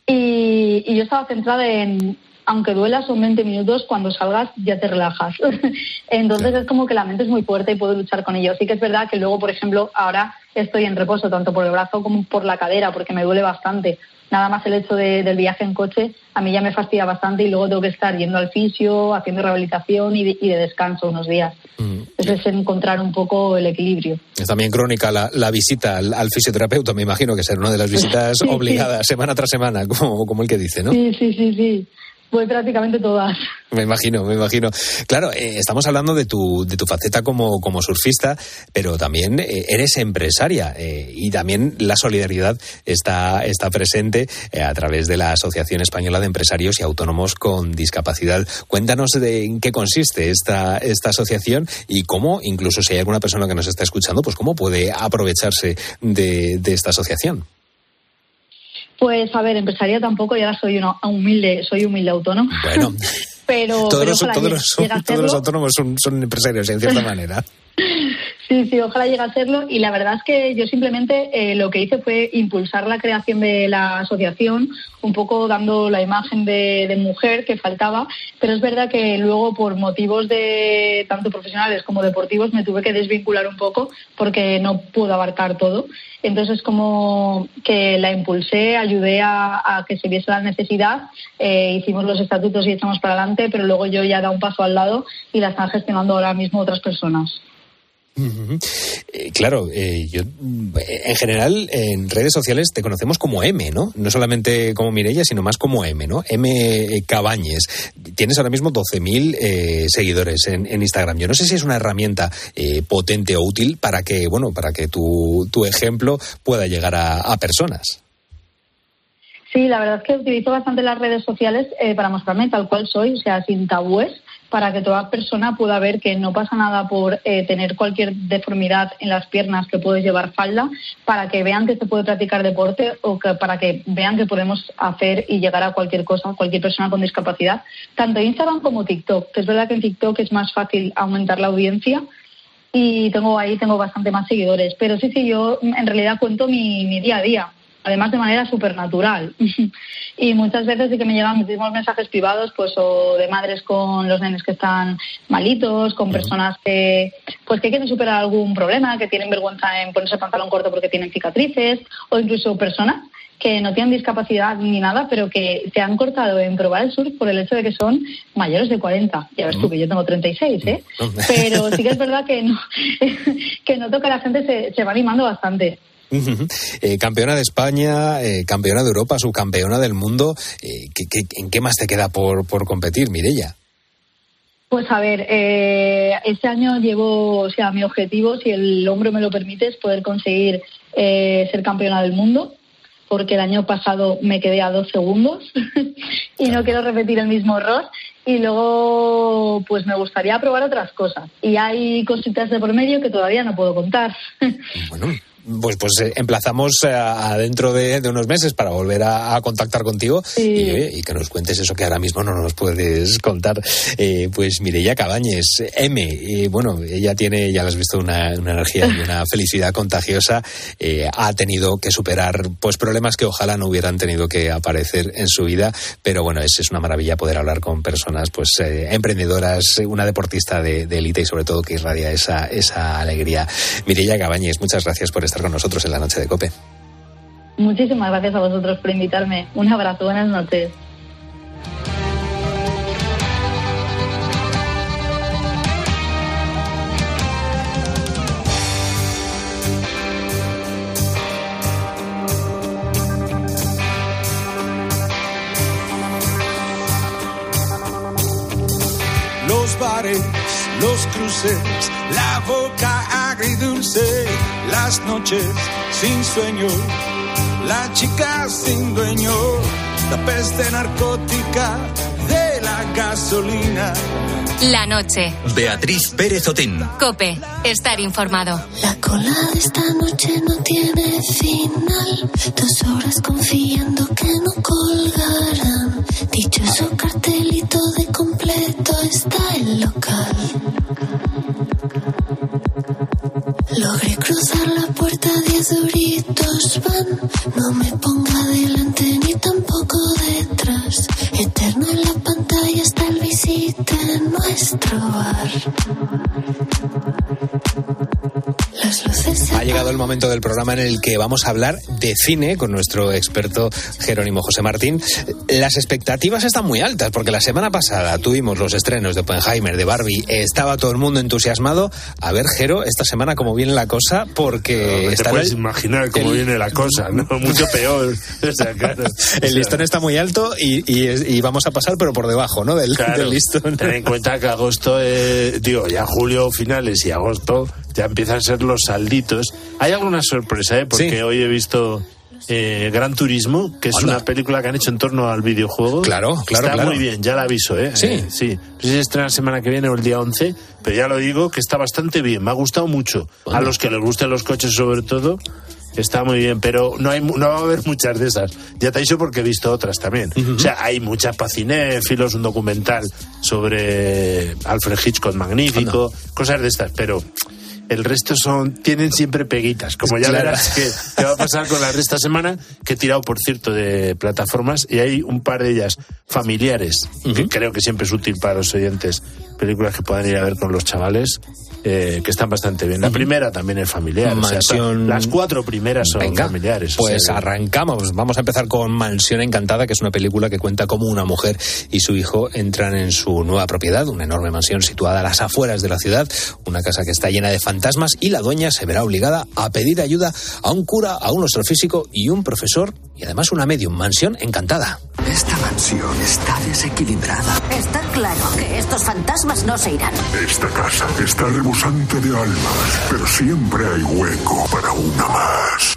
Y, y yo estaba centrada en, aunque duela, son 20 minutos, cuando salgas ya te relajas. Entonces es como que la mente es muy fuerte y puedo luchar con ello. Sí que es verdad que luego, por ejemplo, ahora estoy en reposo tanto por el brazo como por la cadera porque me duele bastante. Nada más el hecho de- del viaje en coche a mí ya me fastidia bastante y luego tengo que estar yendo al fisio, haciendo rehabilitación y de, y de descanso unos días. Es Entonces es encontrar un poco el equilibrio. Es también crónica la, la visita al, al, fisioterapeuta, me imagino que será una de las visitas Sí, sí. obligadas semana tras semana, como, como el que dice, ¿no? Sí, sí, sí, sí. Voy prácticamente todas. Me imagino, me imagino. Claro, eh, estamos hablando de tu, de tu faceta como, como surfista, pero también eh, eres empresaria eh, y también la solidaridad está, está presente a través de la Asociación Española de Empresarios y Autónomos con Discapacidad. Cuéntanos de en qué consiste esta, esta asociación y cómo, incluso si hay alguna persona que nos está escuchando, pues cómo puede aprovecharse de, de esta asociación. Pues a ver, empresaria tampoco, ya soy una humilde, soy humilde autónomo. Bueno, pero, todos, pero los, todos, los, todos los autónomos son, son empresarios, en cierta manera. Sí, sí, ojalá llegue a serlo. Y la verdad es que yo simplemente eh, lo que hice fue impulsar la creación de la asociación, un poco dando la imagen de, mujer que faltaba. Pero es verdad que luego, por motivos de tanto profesionales como deportivos, me tuve que desvincular un poco porque no puedo abarcar todo. Entonces, como que la impulsé, ayudé a, que se viese la necesidad, eh, hicimos los estatutos y echamos para adelante, pero luego yo ya dado un paso al lado y la están gestionando ahora mismo otras personas. Eh, claro, eh, yo mm, en general en redes sociales te conocemos como M, ¿no? No solamente como Mirella, sino más como M, ¿no? M eh, Cabañes. Tienes ahora mismo 12.000 eh, seguidores en, Instagram. Yo no sé si es una herramienta eh, potente o útil para que, bueno, para que tu, tu ejemplo pueda llegar a, personas. Sí, la verdad es que utilizo bastante las redes sociales eh, para mostrarme tal cual soy, o sea, sin tabúes, para que toda persona pueda ver que no pasa nada por eh, tener cualquier deformidad en las piernas que puedes llevar falda, para que vean que se puede practicar deporte o que, para que vean que podemos hacer y llegar a cualquier cosa, cualquier persona con discapacidad, tanto Instagram como TikTok, que es verdad que en TikTok es más fácil aumentar la audiencia y tengo ahí tengo bastante más seguidores. Pero sí, sí, yo en realidad cuento mi, mi día a día, además de manera súper natural. y muchas veces sí que me llegan muchísimos mensajes privados, pues o de madres con los nenes que están malitos, con personas que pues que quieren superar algún problema, que tienen vergüenza en ponerse pantalón corto porque tienen cicatrices, o incluso personas que no tienen discapacidad ni nada, pero que se han cortado en probar el surf por el hecho de que son mayores de 40. Ya ves tú que yo tengo 36, ¿eh? Pero sí que es verdad que, no, que noto que la gente se, se va animando bastante. Eh, campeona de España, eh, campeona de Europa, subcampeona del mundo. Eh, ¿qué, qué, en qué más te queda por, por competir, Mirella? Pues a ver, eh, este año llevo, o sea, mi objetivo, si el hombro me lo permite, es poder conseguir eh, ser campeona del mundo, porque el año pasado me quedé a dos segundos y no quiero repetir el mismo error. Y luego, pues me gustaría probar otras cosas. Y hay cositas de por medio que todavía no puedo contar. Pues, pues eh, emplazamos a, a dentro de, de unos meses para volver a, a contactar contigo y, oye, y que nos cuentes eso que ahora mismo no nos puedes contar. Eh, pues Mireia Cabañes, M, eh, bueno, ella tiene, ya lo has visto, una, una energía y una felicidad contagiosa. Eh, ha tenido que superar pues problemas que ojalá no hubieran tenido que aparecer en su vida, pero bueno, es, es una maravilla poder hablar con personas pues eh, emprendedoras, una deportista de de élite y sobre todo que irradia esa, esa alegría. Mireia Cabañes, muchas gracias por estar con nosotros en la noche de Cope. Muchísimas gracias a vosotros por invitarme. Un abrazo, buenas noches. Los bares, los cruces, la boca agridulce, las noches sin sueño, la chica sin dueño, la peste narcótica gasolina. La noche. Beatriz Pérez Otín. Cope. Estar informado. La cola de esta noche no tiene final. Dos horas confiando que no colgarán. Dichoso cartelito de completo está el local. Logré cruzar la puerta, diez doritos van. No me ponga delante ni tampoco detrás. Eterno en la pantalla está el visita en nuestro bar. Ha llegado el momento del programa en el que vamos a hablar de cine con nuestro experto Jerónimo José Martín. Las expectativas están muy altas porque la semana pasada tuvimos los estrenos de Oppenheimer, de Barbie, estaba todo el mundo entusiasmado. A ver, Jero, esta semana cómo viene la cosa porque No te está puedes el- imaginar cómo el- viene la cosa, ¿no? Mucho peor. O sea, claro. El listón está muy alto y, y- y vamos a pasar, pero por debajo, ¿no? Del, Claro, del listón. ten en cuenta que agosto, eh, digo, ya julio finales y agosto ya empiezan a ser los salditos. Hay alguna sorpresa, ¿eh? Porque hoy he visto eh, Gran Turismo, que es una película que han hecho en torno al videojuego. Claro, claro, Está claro. muy bien, ya la aviso, ¿eh? Sí. Eh, sí. No sé si estrena la semana que viene o el día 11, pero ya lo digo que está bastante bien. Me ha gustado mucho. A los que les gusten los coches, sobre todo. Está muy bien, pero no hay no va a haber muchas de esas. Ya te he dicho porque he visto otras también. O sea, hay muchas para cinéfilos, un documental sobre Alfred Hitchcock magnífico, cosas de estas, pero el resto son tienen siempre peguitas. Como ya Claro. verás que, que va a pasar con la de esta semana, que he tirado, por cierto, de plataformas y hay un par de ellas familiares, que creo que siempre es útil para los oyentes, películas que puedan ir a ver con los chavales. eh, que están bastante bien. La primera también es familiar. o sea, Mansión- las cuatro primeras son Venga, familiares. o Pues sea, arrancamos. Vamos a empezar con Mansión Encantada, que es una película que cuenta cómo una mujer y su hijo entran en su nueva propiedad, una enorme mansión situada a las afueras de la ciudad, una casa que está llena de fantasmas y la dueña se verá obligada a pedir ayuda a un cura, a un astrofísico y un profesor y además una medium. Mansión Encantada. Esta mansión está desequilibrada. Está claro que estos fantasmas no se irán. Esta casa está rebosante de almas, pero siempre hay hueco para una más.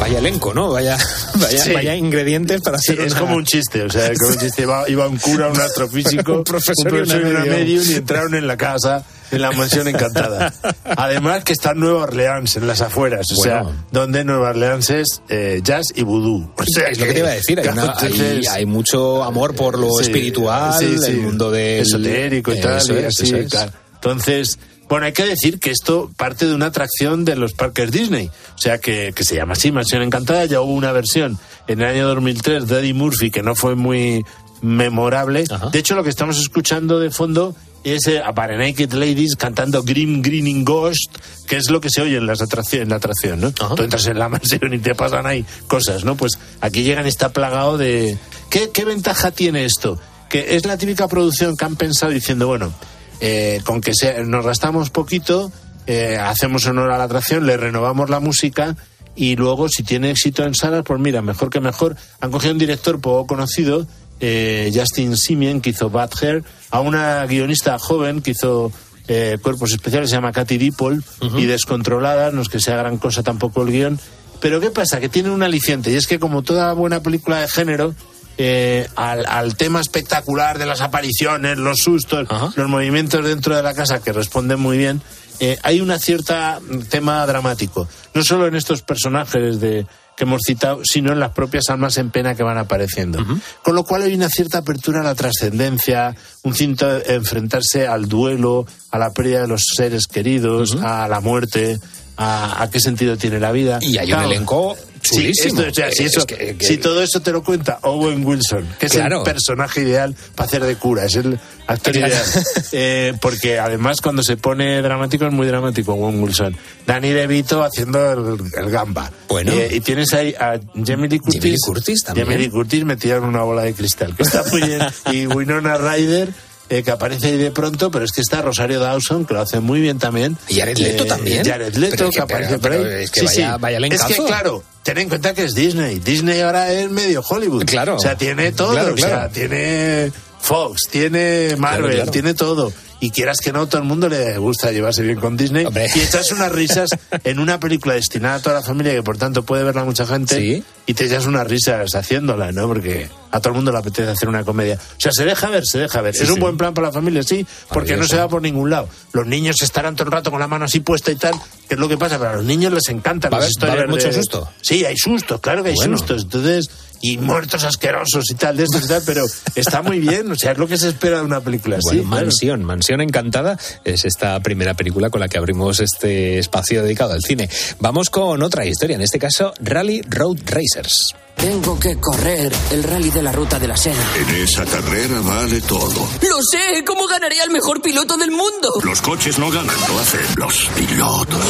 Vaya elenco, ¿no? Vaya, vaya, Sí. vaya ingredientes para Sí, hacer es una- como un chiste, o sea, como un chiste. Iba, iba un cura, un astrofísico, Un profesor y una y una medium. medium y entraron en la casa, en la mansión encantada. Además que está en Nueva Orleans, en las afueras, o sea, donde Nueva Orleans es eh, jazz y vudú. O sea, es lo que te iba a decir, hay, una- hay- mucho amor por lo Sí, espiritual, sí, sí. el mundo del esotérico y tal, Eso y así, eso es. claro. Entonces, bueno, hay que decir que esto parte de una atracción de los parques Disney, o sea, que, que se llama así, Mansión Encantada, ya hubo una versión en el año 2003 de Eddie Murphy que no fue muy memorable. De hecho, lo que estamos escuchando de fondo es eh, a Naked Ladies cantando Grim Greening Ghost, que es lo que se oye en, las atracción, en la atracción, ¿no? Tú entras en la mansión y te pasan ahí cosas, ¿no? Pues aquí llegan y está plagado de... ¿Qué, qué ventaja tiene esto? Que es la típica producción que han pensado diciendo, bueno, eh, con que se- nos gastamos poquito, eh, hacemos honor a la atracción, le renovamos la música y luego si tiene éxito en salas, pues mira, mejor que mejor. Han cogido un director poco conocido, eh, Justin Simien, que hizo Bad Hair, a una guionista joven que hizo eh, Cuerpos Especiales, se llama Katy Dipol, y Descontrolada, no es que sea gran cosa tampoco el guion. Pero ¿qué pasa? Que tiene un aliciente, y es que como toda buena película de género, eh, al, al tema espectacular de las apariciones, los sustos, los movimientos dentro de la casa que responden muy bien, eh, hay una cierta mm, tema dramático. No solo en estos personajes de que hemos citado, sino en las propias almas en pena que van apareciendo. Con lo cual hay una cierta apertura a la trascendencia, un cierto enfrentarse al duelo, a la pérdida de los seres queridos, a la muerte, a, a qué sentido tiene la vida. Y hay un elenco Sí, chulísimo. esto, o sea, si, Es eso- que- que- si todo eso te lo cuenta Owen Wilson, que es el personaje ideal para hacer de cura, es el actor Claro. ideal. Eh, porque además cuando se pone dramático es muy dramático Owen Wilson. Danny DeVito haciendo el, el gamba. Bueno. Eh, y tienes ahí a Jamie Lee Curtis. Jamie Lee Curtis también. Jamie Lee Curtis metida en una bola de cristal, que está muy bien. y Winona Ryder. Eh, que aparece ahí de pronto, pero es que está Rosario Dawson, que lo hace muy bien también. Y Jared Leto Eh, también. Jared Leto, Pero que, que- aparece pero- por ahí. pero es que Sí, vaya- sí. vaya Es que, claro, ten en cuenta que es Disney. Disney ahora es medio Hollywood. Claro. O sea, tiene todo. Claro, O sea, tiene Fox, tiene Marvel, claro. tiene todo. Y quieras que no, todo el mundo le gusta llevarse bien con Disney. Y echas unas risas en una película destinada a toda la familia, que por tanto puede verla mucha gente. Y te echas unas risas haciéndola, ¿no? Porque a todo el mundo le apetece hacer una comedia. O sea, se deja ver, se deja ver. Sí, es un sí. buen plan para la familia, sí, porque no se va por ningún lado. Los niños estarán todo el rato con la mano así puesta y tal, que es lo que pasa, pero a los niños les encantan ¿Va las haber- va a haber historias mucho de- susto? Sí, hay sustos, claro que hay Bueno. sustos. Entonces, y muertos asquerosos y tal, de estos y tal, pero está muy bien, o sea, es lo que se espera de una película así. Bueno, Mansión, Mansión Encantada es esta primera película con la que abrimos este espacio dedicado al cine. Vamos con otra historia, en este caso Rally Road Racers. Tengo que correr el rally de la ruta de la seda. En esa carrera vale todo. ¡Lo sé! ¿Cómo ganaría el mejor piloto del mundo? Los coches no ganan, lo hacen los pilotos.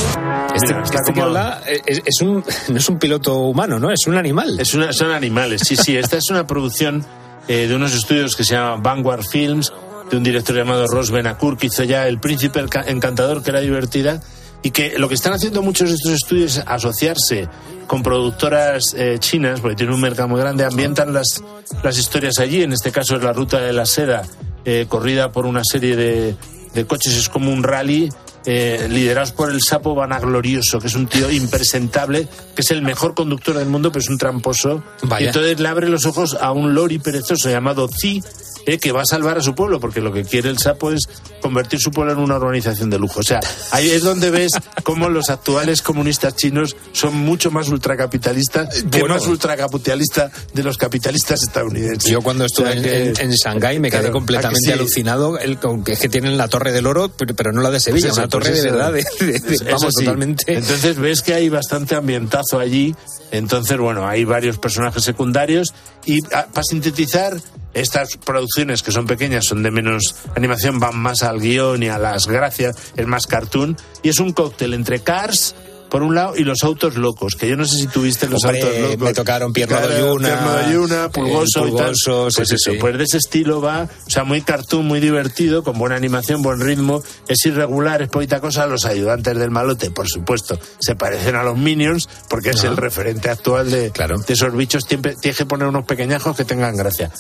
Este, este que habla eh, es, es un, no es un piloto humano, ¿no? Es un animal. Es una, son animales, sí, sí. Esta es una producción eh, de unos estudios que se llama Vanguard Films, de un director llamado Ross Benacour, que hizo ya El Príncipe Encantador, que era divertida, y que lo que están haciendo muchos de estos estudios es asociarse con productoras eh, chinas, porque tienen un mercado muy grande, ambientan las, las historias allí, en este caso es la ruta de la seda, eh, corrida por una serie de, de coches, es como un rally. Eh, liderados por el sapo vanaglorioso, que es un tío impresentable, que es el mejor conductor del mundo, pero es un tramposo. Vaya. Y entonces le abre los ojos a un lori perezoso llamado Zi, eh, que va a salvar a su pueblo, porque lo que quiere el sapo es convertir su pueblo en una urbanización de lujo. O sea, ahí es donde ves cómo los actuales comunistas chinos son mucho más ultracapitalistas que Bueno. más ultracapitalista de los capitalistas estadounidenses. Yo cuando estuve O sea que- en, en Shanghái me quedé completamente ¿a que sí? alucinado. El, con que es que tienen la Torre del Oro, pero, pero no la de Sevilla, Pues eso, una torre pues de verdad. de- de- de- Eso vamos, sí. totalmente. Entonces ves que hay bastante ambientazo allí. Entonces, bueno, hay varios personajes secundarios. Y para sintetizar, estas producciones que son pequeñas, son de menos animación, van más al guion y a las gracias, es más cartoon. Y es un cóctel entre Cars. Por un lado, y los autos locos, que yo no sé si tuviste los Hombre, autos locos. me tocaron Pierno Claro, Doyuna, Pierno Doyuna, Pulgoso, el y tal. Pulgoso, Pues sí, eso, sí. pues de ese estilo va, o sea, muy cartoon, muy divertido, con buena animación, buen ritmo, es irregular, es poquita cosa. Los ayudantes del malote, por supuesto, se parecen a los Minions, porque es el referente actual de, Claro. de esos bichos. Siempre tienes que poner unos pequeñajos que tengan gracia.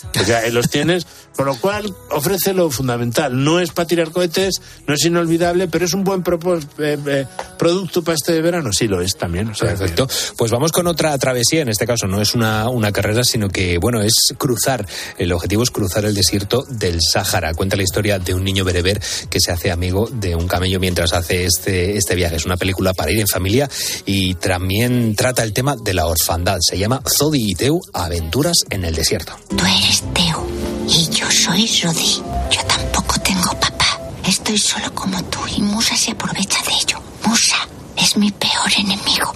Ahí los tienes, con lo cual ofrece lo fundamental. No es para tirar cohetes, no es inolvidable, pero es un buen eh, eh, producto para este verano. Sí, lo es también. o sea, que- Perfecto. Pues vamos con otra travesía. En este caso no es una, una carrera, sino que, bueno, es cruzar. El objetivo es cruzar el desierto del Sáhara. Cuenta la historia de un niño bereber que se hace amigo de un camello mientras hace este, este viaje. Es una película para ir en familia y también trata el tema de la orfandad. Se llama Zodi y Teu, Aventuras en el desierto. Tú eres Teo y yo soy Rodi. Yo tampoco tengo papá. Estoy solo como tú y Musa se aprovecha de ello. Musa es mi peor enemigo.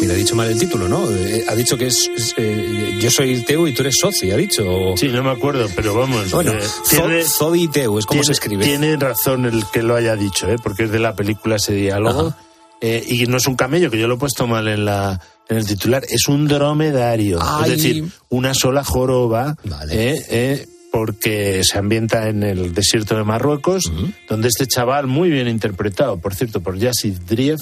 Mira, ha dicho mal el título, ¿no? Eh, ha dicho que es, es, eh, yo soy Teu y tú eres Soci, ha dicho. Sí, no me acuerdo, pero vamos. Bueno, eh, Zo- Zodi y Teu es como tiene, se escribe. Tiene razón el que lo haya dicho, ¿eh? porque es de la película ese diálogo. Eh, y no es un camello, que yo lo he puesto mal en, la, en el titular, es un dromedario. Ay. Es decir, una sola joroba. eh, eh, porque se ambienta en el desierto de Marruecos, donde este chaval, muy bien interpretado, por cierto, por Yassid Drief,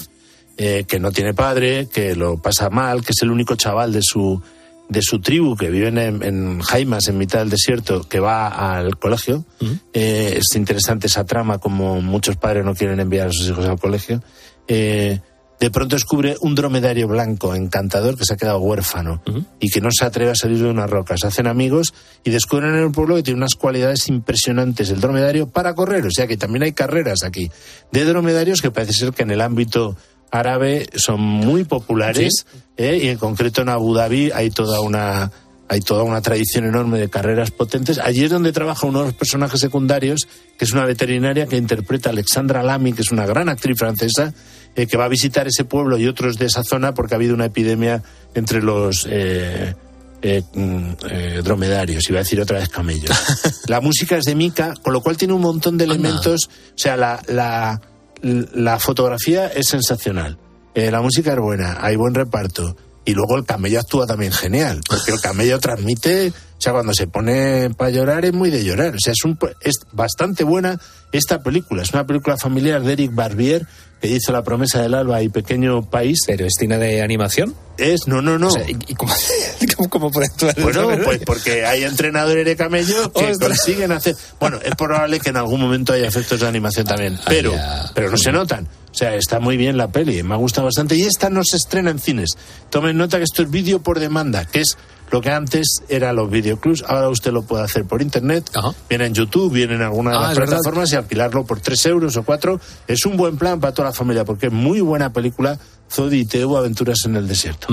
eh, que no tiene padre, que lo pasa mal, que es el único chaval de su, de su tribu que viven en, en Jaimas, en mitad del desierto, que va al colegio. Eh, es interesante esa trama, como muchos padres no quieren enviar a sus hijos al colegio. Eh, de pronto descubre un dromedario blanco encantador que se ha quedado huérfano y que no se atreve a salir de una roca. Se hacen amigos y descubren en el pueblo que tiene unas cualidades impresionantes el dromedario para correr. O sea que también hay carreras aquí de dromedarios que parece ser que en el ámbito árabe son muy populares ¿eh? y en concreto en Abu Dhabi hay toda una hay toda una tradición enorme de carreras potentes. Allí es donde trabaja uno de los personajes secundarios, que es una veterinaria que interpreta a Alexandra Lamy, que es una gran actriz francesa, eh, que va a visitar ese pueblo y otros de esa zona porque ha habido una epidemia entre los eh, eh, mm, dromedarios, iba a decir otra vez camellos. la música es de Mika, con lo cual tiene un montón de elementos, o sea, la, la, la fotografía es sensacional, eh, la música es buena, hay buen reparto. Y luego el camello actúa también genial, porque el camello transmite, o sea, cuando se pone para llorar es muy de llorar. O sea, es, es bastante buena esta película. Es una película familiar de Eric Barbier, que hizo La promesa del alba y Pequeño País. ¿Pero es cine de animación? Es, no, no, no. O sea, ¿y, cómo, cómo, cómo puede actuar Bueno, pues porque hay entrenadores de camello que Ostras. consiguen hacer. Bueno, es probable que en algún momento haya efectos de animación también, pero, pero no se notan. O sea, está muy bien la peli, me ha gustado bastante. Y esta no se estrena en cines. Tomen nota que esto es vídeo por demanda, que es lo que antes era los videoclubs. Ahora usted lo puede hacer por internet. Viene en YouTube, viene en alguna de Ah, las verdad. plataformas y alquilarlo por 3 euros o 4. Es un buen plan para toda la familia porque es muy buena película. Zodi y Teo, Aventuras en el Desierto.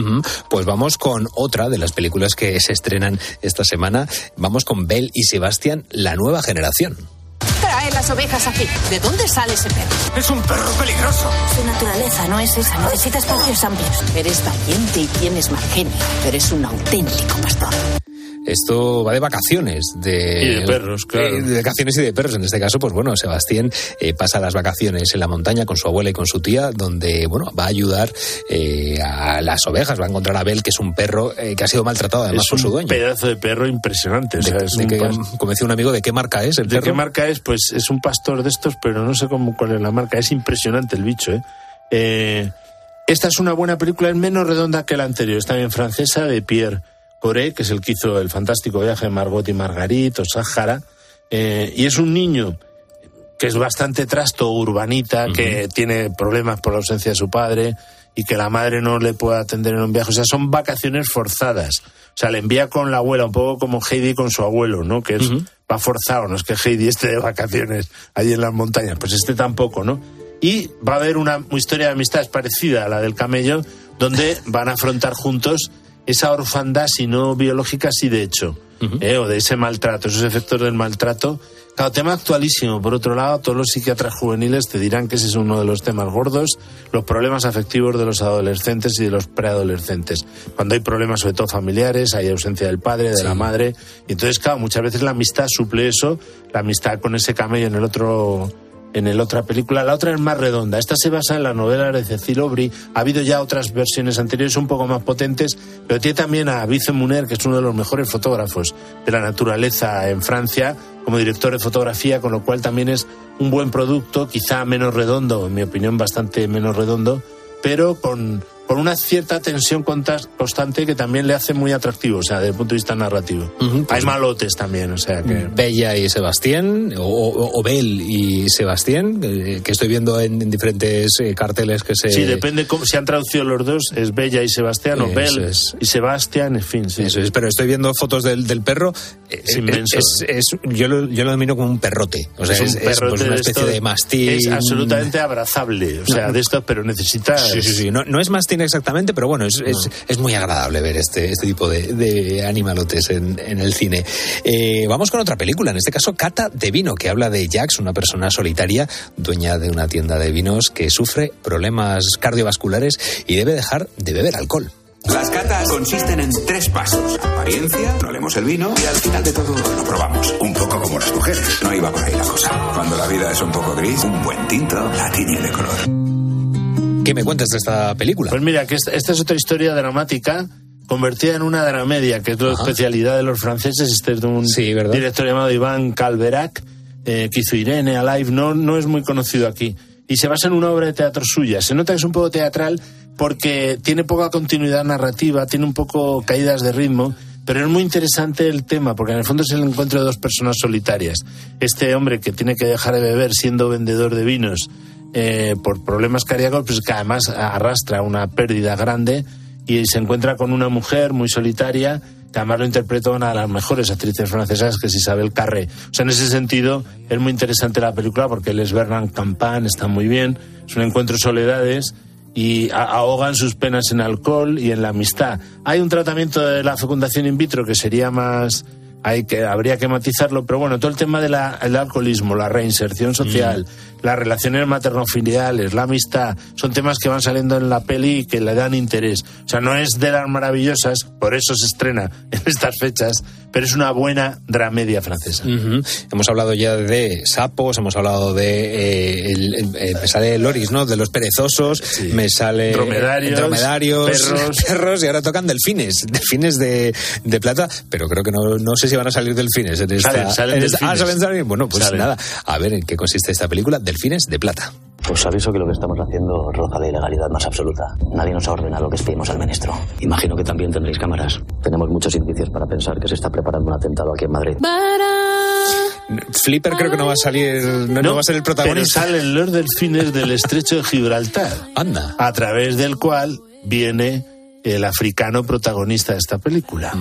Pues vamos con otra de las películas que se estrenan esta semana. Vamos con Belle y Sebastián, la nueva generación. Trae las ovejas aquí? ¿De dónde sale ese perro? Es un perro peligroso. Su naturaleza no es esa. Necesita espacios amplios. Eres valiente y tienes mal genio, pero es un auténtico pastor. Esto va de vacaciones. De, Y de perros, claro. eh, de vacaciones y de perros. En este caso, pues bueno, Sebastián eh, pasa las vacaciones en la montaña con su abuela y con su tía, donde, bueno, va a ayudar eh, a las ovejas. Va a encontrar a Bel, que es un perro eh, que ha sido maltratado además es por su un dueño. pedazo de perro impresionante. o sea, De- es de un que, como decía un amigo, ¿de qué marca es el ¿De perro? qué marca es? Pues es un pastor de estos, pero no sé cómo, cuál es la marca. Es impresionante el bicho, ¿eh? Eh, esta es una buena película, es menos redonda que la anterior. Es también francesa, de Pierre Coré, que es el que hizo el fantástico viaje de Margot y Margarit o Sáhara. Eh, y es un niño que es bastante trasto, urbanita, que tiene problemas por la ausencia de su padre y que la madre no le puede atender en un viaje. O sea, son vacaciones forzadas. O sea, le envía con la abuela, un poco como Heidi con su abuelo, ¿no? Que es, va forzado, no es que Heidi esté de vacaciones allí en las montañas, pues este tampoco, ¿no? Y va a haber una historia de amistad parecida a la del camello, donde van a afrontar juntos esa orfandad, si no biológica, sí de hecho, ¿eh? o de ese maltrato, esos efectos del maltrato. Claro, tema actualísimo. Por otro lado, todos los psiquiatras juveniles te dirán que ese es uno de los temas gordos, los problemas afectivos de los adolescentes y de los preadolescentes. Cuando hay problemas, sobre todo familiares, hay ausencia del padre, de la madre. Y entonces, claro, muchas veces la amistad suple eso, la amistad con ese camello en el otro en el otra película. La otra es más redonda. Esta se basa en la novela de Cecil Aubry. Ha habido ya otras versiones anteriores un poco más potentes, pero tiene también a Vincent Muner, que es uno de los mejores fotógrafos de la naturaleza en Francia, como director de fotografía, con lo cual también es un buen producto, quizá menos redondo, en mi opinión bastante menos redondo, pero con, con una cierta tensión constante que también le hace muy atractivo, o sea, desde el punto de vista narrativo. Hay malotes también, o sea que... Bella y Sebastián, o, o- o Bel y Sebastián, eh, que estoy viendo en, en diferentes eh, carteles que se... Sí, depende cómo si han traducido los dos, es Bella y Sebastián, o Bel es. y Sebastián, en fin, sí. Eso es, pero estoy viendo fotos del, del perro. eh, Es eh, inmenso. es- es- yo, lo, yo lo domino como un perrote. O sea, es, un es, pues, perrote una de especie estos- de mastín. Es absolutamente abrazable, o sea, No. de estos, pero necesita... Sí, sí, sí. No, no es mastín exactamente, pero bueno, es, es, es muy agradable ver este, este tipo de, de animalotes en, en el cine. Eh, vamos con otra película, en este caso Cata de Vino, que habla de Jax, una persona solitaria, dueña de una tienda de vinos, que sufre problemas cardiovasculares y debe dejar de beber alcohol. Las catas consisten en tres pasos. Apariencia, no olemos el vino y al final de todo lo probamos. Un poco como las mujeres. No iba por ahí la cosa. Cuando la vida es un poco gris, un buen tinto la tiñe de color. ¿Qué me cuentas de esta película? Pues mira, que esta, esta es otra historia dramática convertida en una dramedia, que es la especialidad de los franceses. Este es de un director llamado Iván Calverac, eh, que hizo Irene, Alive, no, no es muy conocido aquí. Y se basa en una obra de teatro suya. Se nota que es un poco teatral porque tiene poca continuidad narrativa, tiene un poco caídas de ritmo, pero es muy interesante el tema, porque en el fondo es el encuentro de dos personas solitarias. Este hombre que tiene que dejar de beber siendo vendedor de vinos eh, por problemas cardíacos, pues que además arrastra una pérdida grande y se encuentra con una mujer muy solitaria que además lo interpreta una de las mejores actrices francesas, que es Isabel Carré. O sea, en ese sentido es muy interesante la película porque él es Bernard Campan, está muy bien, es un encuentro de soledades y ahogan sus penas en alcohol y en la amistad. Hay un tratamiento de la fecundación in vitro que sería más hay que habría que matizarlo, pero bueno, todo el tema del alcoholismo, la reinserción social, las relaciones materno-filiales, la amistad, son temas que van saliendo en la peli y que le dan interés. O sea, no es de las maravillosas, por eso se estrena en estas fechas, pero es una buena dramedia francesa. Hemos hablado ya de sapos, hemos hablado de. eh, el- el- eh, me sale Loris, ¿no? De los perezosos, me sale. Dromedarios, dromedarios, perros. perros, y ahora tocan delfines. Delfines de, de plata, pero creo que no, no sé si van a salir delfines en esta. Salen, salen en esta- delfines. ah, ¿salen, salen? Bueno, pues Salen. nada. A ver en qué consiste esta película: Delfines de plata. Os aviso que lo que estamos haciendo roza la ilegalidad más absoluta. Nadie nos ha ordenado que espiemos al ministro. Imagino que también tendréis cámaras. Tenemos muchos indicios para pensar que se está preparando un atentado aquí en Madrid. Flipper creo que no va a salir, no, no va a ser el protagonista. Pero salen los delfines del estrecho de Gibraltar. Anda. A través del cual viene el africano protagonista de esta película.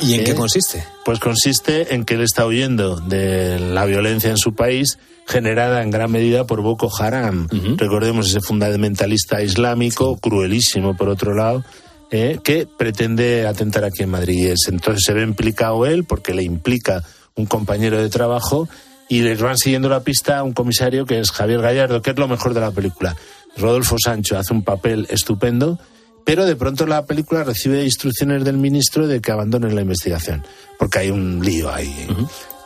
¿Y en qué ¿Eh? consiste? Pues consiste en que él está huyendo de la violencia en su país, generada en gran medida por Boko Haram. Recordemos ese fundamentalista islámico, cruelísimo por otro lado, eh, que pretende atentar aquí en Madrid. Entonces se ve implicado él porque le implica un compañero de trabajo y les van siguiendo la pista a un comisario que es Javier Gallardo, que es lo mejor de la película. Rodolfo Sancho hace un papel estupendo, pero de pronto la película recibe instrucciones del ministro de que abandonen la investigación, porque hay un lío ahí.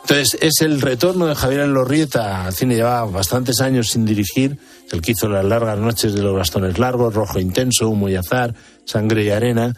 Entonces, es el retorno de Javier Lorrieta al cine. Llevaba bastantes años sin dirigir. El que hizo las largas noches de los bastones largos, Rojo Intenso, Humo y Azar, Sangre y Arena.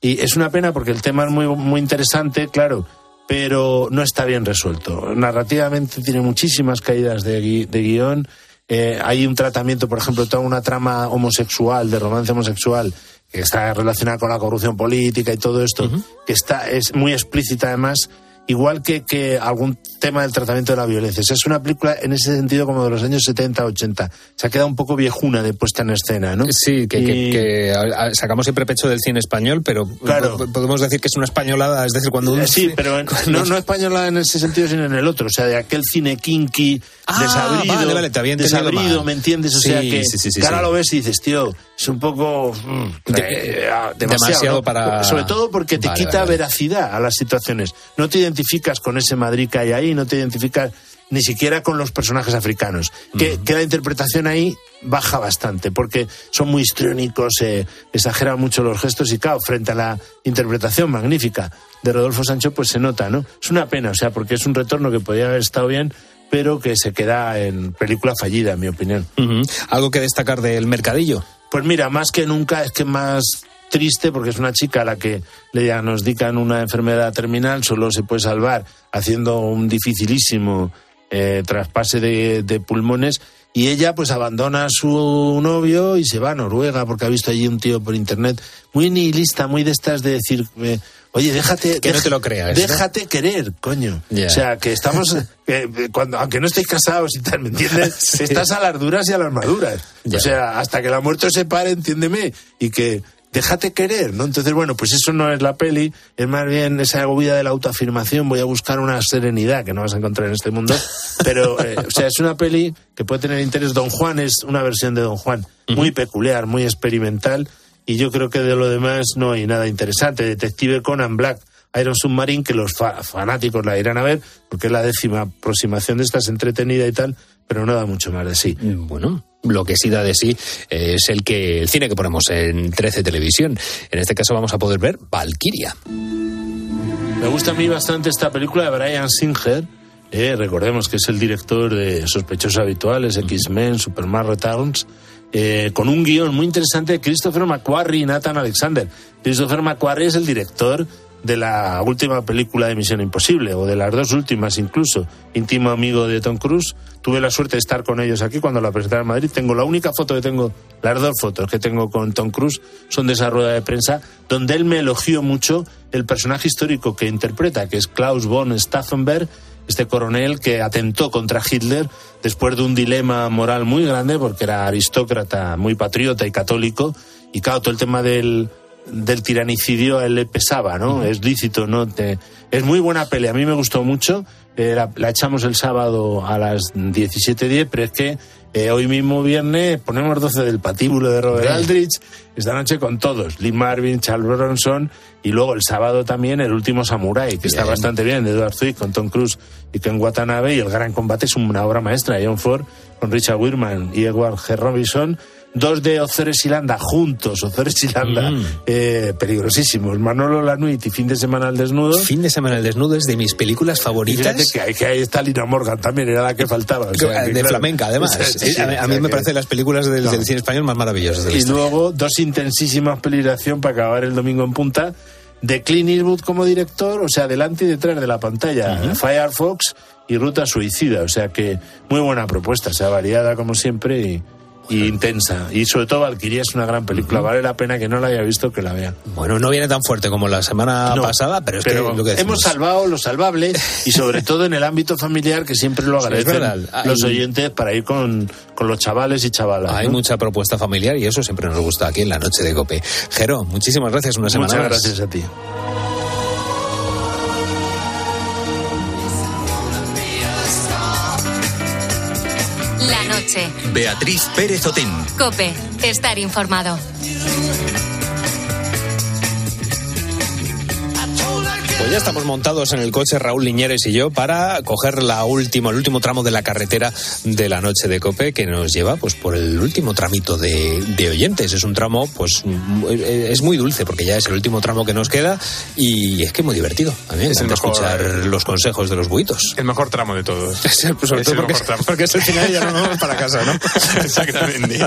Y es una pena porque el tema es muy, muy interesante, claro, pero no está bien resuelto. Narrativamente tiene muchísimas caídas de, gui- de guion. Eh, hay un tratamiento, por ejemplo, toda una trama homosexual, de romance homosexual, que está relacionada con la corrupción política y todo esto, que está, es muy explícita además, igual que, que algún tema del tratamiento de la violencia. O sea, es una película en ese sentido como de los años 70, 80. Se ha quedado un poco viejuna de puesta en escena, ¿no? Sí, que, que- Y- que, a- sacamos siempre pecho del cine español, pero Claro. po- podemos decir que es una españolada, es decir, cuando uno... Eh, Sí, pero en- no, no española en ese sentido, sino en el otro. O sea, de aquel cine kinky, Ah, desabrido. vale, vale, te había desabrido, mal. ¿me entiendes? O Sí, sea, que, sí, sí, sí, que ahora lo ves y dices, tío, es un poco. mm, De- eh, ah, demasiado ¿no? para- Sobre todo porque te Vale, quita veracidad a las situaciones. No te identificas con ese Madrid que hay ahí, no te identificas ni siquiera con los personajes africanos. Que, que la interpretación ahí baja bastante, porque son muy histriónicos, eh, exageran mucho los gestos y, claro, frente a la interpretación magnífica de Rodolfo Sancho, pues se nota, ¿no? Es una pena, o sea, porque es un retorno que podría haber estado bien, pero que se queda en película fallida, en mi opinión. ¿Algo que destacar del mercadillo? Pues mira, más que nunca es que más triste porque es una chica a la que le diagnostican una enfermedad terminal, solo se puede salvar haciendo un dificilísimo eh, traspase de, de pulmones y ella pues abandona a su novio y se va a Noruega porque ha visto allí un tío por internet muy nihilista, muy de estas de decir, eh, oye, déjate... Que no te lo creas, ¿no? Déjate querer, coño. O sea, que estamos, que, cuando, aunque no estéis casados y tal, ¿me entiendes? Sí. Estás a las duras y a las maduras. O sea, hasta que la muerte os separe, entiéndeme, y que déjate querer, ¿no? Entonces, bueno, pues eso no es la peli, es más bien esa vida de la autoafirmación, voy a buscar una serenidad que no vas a encontrar en este mundo, pero, eh, o sea, es una peli que puede tener interés. Don Juan es una versión de Don Juan muy peculiar, muy experimental, y yo creo que de lo demás no hay nada interesante. Detective Conan Black, Iron Submarine, que los fa- fanáticos la irán a ver, porque es la décima aproximación de esta, es entretenida y tal, pero no da mucho más de sí. Bueno, lo que sí da de sí es el que el cine que ponemos en 13 Televisión. En este caso vamos a poder ver Valkyria. Me gusta a mí bastante esta película de Brian Singer. eh, recordemos que es el director de Sospechosos Habituales, X-Men, Superman Returns, eh, con un guion muy interesante de Christopher McQuarrie y Nathan Alexander. Christopher McQuarrie es el director de la última película de Misión Imposible, o de las dos últimas incluso, íntimo amigo de Tom Cruise. Tuve la suerte de estar con ellos aquí cuando la presentaron en Madrid. Tengo la única foto que tengo, las dos fotos que tengo con Tom Cruise son de esa rueda de prensa, donde él me elogió mucho el personaje histórico que interpreta, que es Klaus von Stauffenberg, este coronel que atentó contra Hitler después de un dilema moral muy grande, porque era aristócrata, muy patriota y católico, y claro, todo el tema del, del tiranicidio a él le pesaba, ¿no? Es lícito, ¿no? Te- es muy buena pelea, a mí me gustó mucho, eh, la, la echamos el sábado a las 17.10, pero es que eh, hoy mismo viernes ponemos 12 del patíbulo de Robert. Aldrich, esta noche con todos, Lee Marvin, Charles Bronson, y luego el sábado también el último Samurai, que está bastante bien, de Edward Zwick con Tom Cruise y Ken Watanabe, y el gran combate es una obra maestra, John Ford con Richard Wirman y Edward G. Robinson, dos de Ozores y Landa juntos, Ozores y Landa, Mm. eh, peligrosísimos, Manolo Lanuit y Fin de Semana al Desnudo. Fin de semana el desnudo es de mis películas favoritas. que, hay- que ahí está Lina Morgan también, era la que faltaba. o sea, que de claro. flamenca, además. Sí, sí, a, mí- o sea me que- parecen las películas del, No. del cine español más maravillosas de la Y historia. luego dos intensísimas acción para acabar el domingo en punta de Clint Eastwood como director, o sea, delante y detrás de la pantalla, Firefox y Ruta Suicida, o sea que muy buena propuesta, o sea, variada como siempre y, y intensa. Y sobre todo Valkyria es una gran película, vale la pena que no la haya visto que la vea. Bueno, no viene tan fuerte como la semana No, pasada, pero es pero que lo que decimos. hemos salvado lo salvable y sobre todo en el ámbito familiar que siempre lo Sí, agradecen verdad. Hay- los oyentes para ir con, con los chavales y chavalas. Hay ¿no? mucha propuesta familiar y eso siempre nos gusta aquí en la noche de Cope. Jero, muchísimas gracias una semana Muchas más. gracias a ti. Beatriz Pérez Otín. Cope. Estar informado. Pues ya estamos montados en el coche Raúl Liñeres y yo para coger la última, el último tramo de la carretera de la noche de Cope que nos lleva pues por el último tramito de, de oyentes. Es un tramo pues m- es muy dulce porque ya es el último tramo que nos queda y es que muy divertido. A mí me Es encanta mejor- escuchar los consejos de los buitos. El mejor tramo de todos. Sobre Es todo el porque, mejor tramo. porque es el final y ya no nos vamos para casa, ¿no? Exactamente.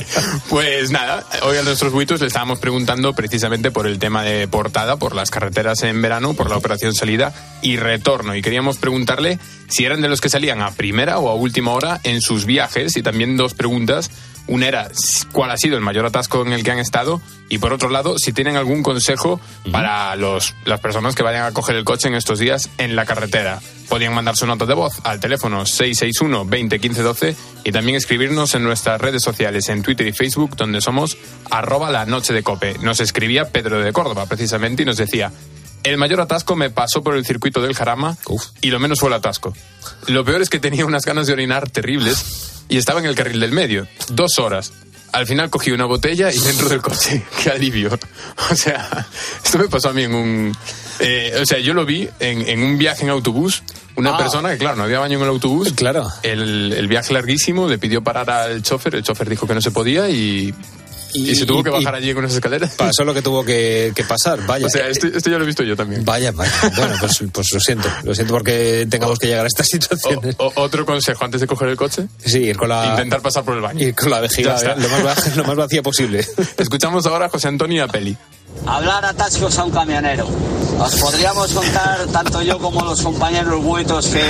Pues nada, hoy a nuestros buitos le estábamos preguntando precisamente por el tema de portada, por las carreteras en verano, por la operación salida y retorno. Y queríamos preguntarle si eran de los que salían a primera o a última hora en sus viajes. Y también dos preguntas. Una era cuál ha sido el mayor atasco en el que han estado y por otro lado si tienen algún consejo para los, las personas que vayan a coger el coche en estos días en la carretera. Podían mandar su nota de voz al teléfono 661 20 15 12 y también escribirnos en nuestras redes sociales en Twitter y Facebook donde somos arroba la noche de cope. Nos escribía Pedro de Córdoba precisamente y nos decía el mayor atasco me pasó por el circuito del Jarama y lo menos fue el atasco. Lo peor es que tenía unas ganas de orinar terribles y estaba en el carril del medio. Dos horas. Al final cogí una botella y dentro del coche. ¡Qué alivio! O sea, esto me pasó a mí en un... eh, o sea, yo lo vi en, en un viaje en autobús. Una Ah. persona que, claro, no había baño en el autobús. Claro. El, el viaje larguísimo, le pidió parar al chofer. El chofer dijo que no se podía y... Y, se tuvo que bajar allí con esas escaleras. Pasó lo que tuvo que, que pasar, vaya. O sea, esto, esto ya lo he visto yo también. Vaya, vaya. Bueno, pues, pues lo siento. Lo siento porque tengamos que llegar a esta situación. Otro consejo antes de coger el coche. Sí, ir con la... Intentar pasar por el baño. Ir con la vejiga lo más, baja- lo más vacía posible. Escuchamos ahora a José Antonio Apeli. Hablar atascos a un camionero. Os podríamos contar, tanto yo como los compañeros buitos que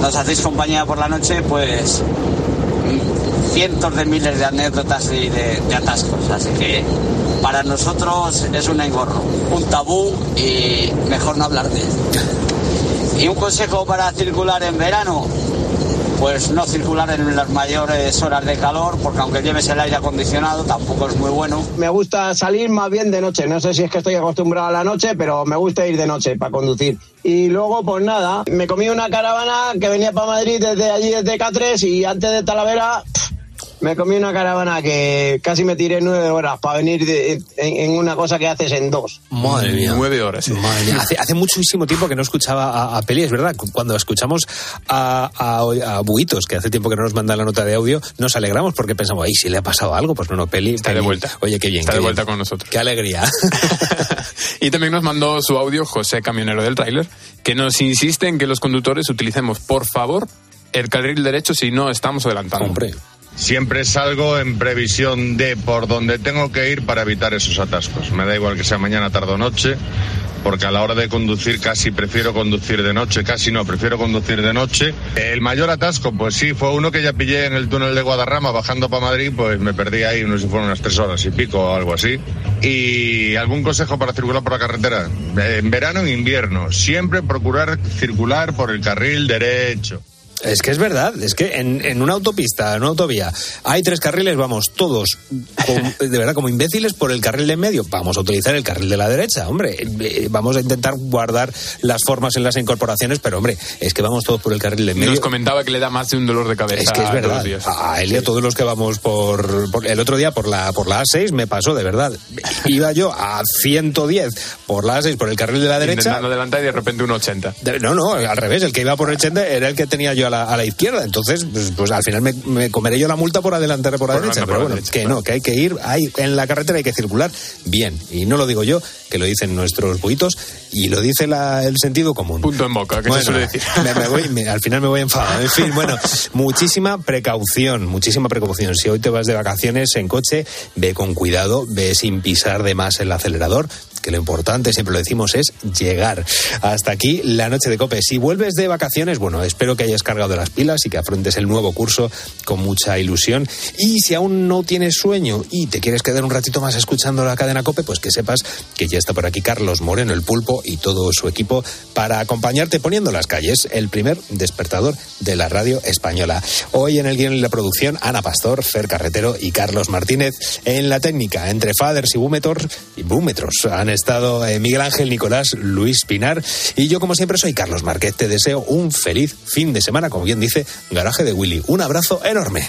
nos hacéis compañía por la noche, pues cientos de miles de anécdotas y de, de atascos. Así que para nosotros es un engorro, un tabú y mejor no hablar de él. Y un consejo para circular en verano, pues no circular en las mayores horas de calor, porque aunque lleves el aire acondicionado tampoco es muy bueno. Me gusta salir más bien de noche. No sé si es que estoy acostumbrado a la noche, pero me gusta ir de noche para conducir. Y luego, pues nada, me comí una caravana que venía para Madrid desde allí, desde K3, y antes de Talavera me comí una caravana que casi me tiré nueve horas para venir de- en, en una cosa que haces en dos. Madre mía. Nueve horas, sí. Madre mía. Hace, hace muchísimo tiempo que no escuchaba a, a Peli, es verdad. cu- Cuando escuchamos a, a, a Buitos, que hace tiempo que no nos manda la nota de audio, nos alegramos porque pensamos, ay, si le ha pasado algo, pues no, no, Peli. Está de Peli. vuelta. Oye, qué bien. Está qué de bien. vuelta con nosotros. Qué alegría. Y también nos mandó su audio José Camionero del Tráiler, que nos insiste en que los conductores utilicemos, por favor, el carril derecho si no estamos adelantando. Hombre. Siempre salgo en previsión de por donde tengo que ir para evitar esos atascos. Me da igual que sea mañana, tarde o noche, porque a la hora de conducir casi prefiero conducir de noche, casi no, prefiero conducir de noche. El mayor atasco, pues sí, fue uno que ya pillé en el túnel de Guadarrama bajando para Madrid, pues me perdí ahí, no sé si fueron unas tres horas y pico o algo así. Y algún consejo para circular por la carretera, en verano, en invierno, siempre procurar circular por el carril derecho. Es que es verdad, es que en, en una autopista, en una autovía, hay tres carriles, vamos todos, con- de verdad, como imbéciles por el carril de en medio. Vamos a utilizar el carril de la derecha, hombre. Eh, Vamos a intentar guardar las formas en las incorporaciones, pero hombre, es que vamos todos por el carril de en medio. Nos comentaba que le da más de un dolor de cabeza Es que es verdad. A él y a todos los que vamos por, por- El otro día por la, por la A6 me pasó, de verdad. Iba yo a 110 por la A6, por el carril de la derecha. Intentando adelantar y de repente un 80. De- No, no, al revés, el que iba por el 80 era el que tenía yo a la, a la izquierda. Entonces, pues, pues al final me, me comeré yo la multa por adelantar por la derecha. Pero bueno, derecha, que claro. no, que hay que ir, hay, en la carretera hay que circular bien. Y no lo digo yo, que lo dicen nuestros buitos y lo dice la- el sentido común. Punto en boca, que Bueno, se suele decir. me- me voy- me- al final me voy enfadado. En fin, bueno, muchísima precaución, muchísima precaución. Si hoy te vas de vacaciones en coche, ve con cuidado, ve sin pisar de más el acelerador, que lo importante, siempre lo decimos, es llegar. Hasta aquí la noche de cope. Si vuelves de vacaciones, bueno, espero que hayas cargado las pilas y que afrontes el nuevo curso con mucha ilusión. Y si aún no tienes sueño y te quieres quedar un ratito más escuchando la cadena cope, pues que sepas que ya está por aquí Carlos Moreno, el pulpo, y todo su equipo para acompañarte poniendo las calles, el primer despertador de la radio española. Hoy en el guion y la producción, Ana Pastor, Fer Carretero y Carlos Martínez. En la técnica, entre faders y búmetros, y búmetros, han estado eh, Miguel Ángel Nicolás, Luis Pinar, y yo como siempre soy Carlos Márquez. Te deseo un feliz fin de semana, como bien dice Garaje de Willy. Un abrazo enorme.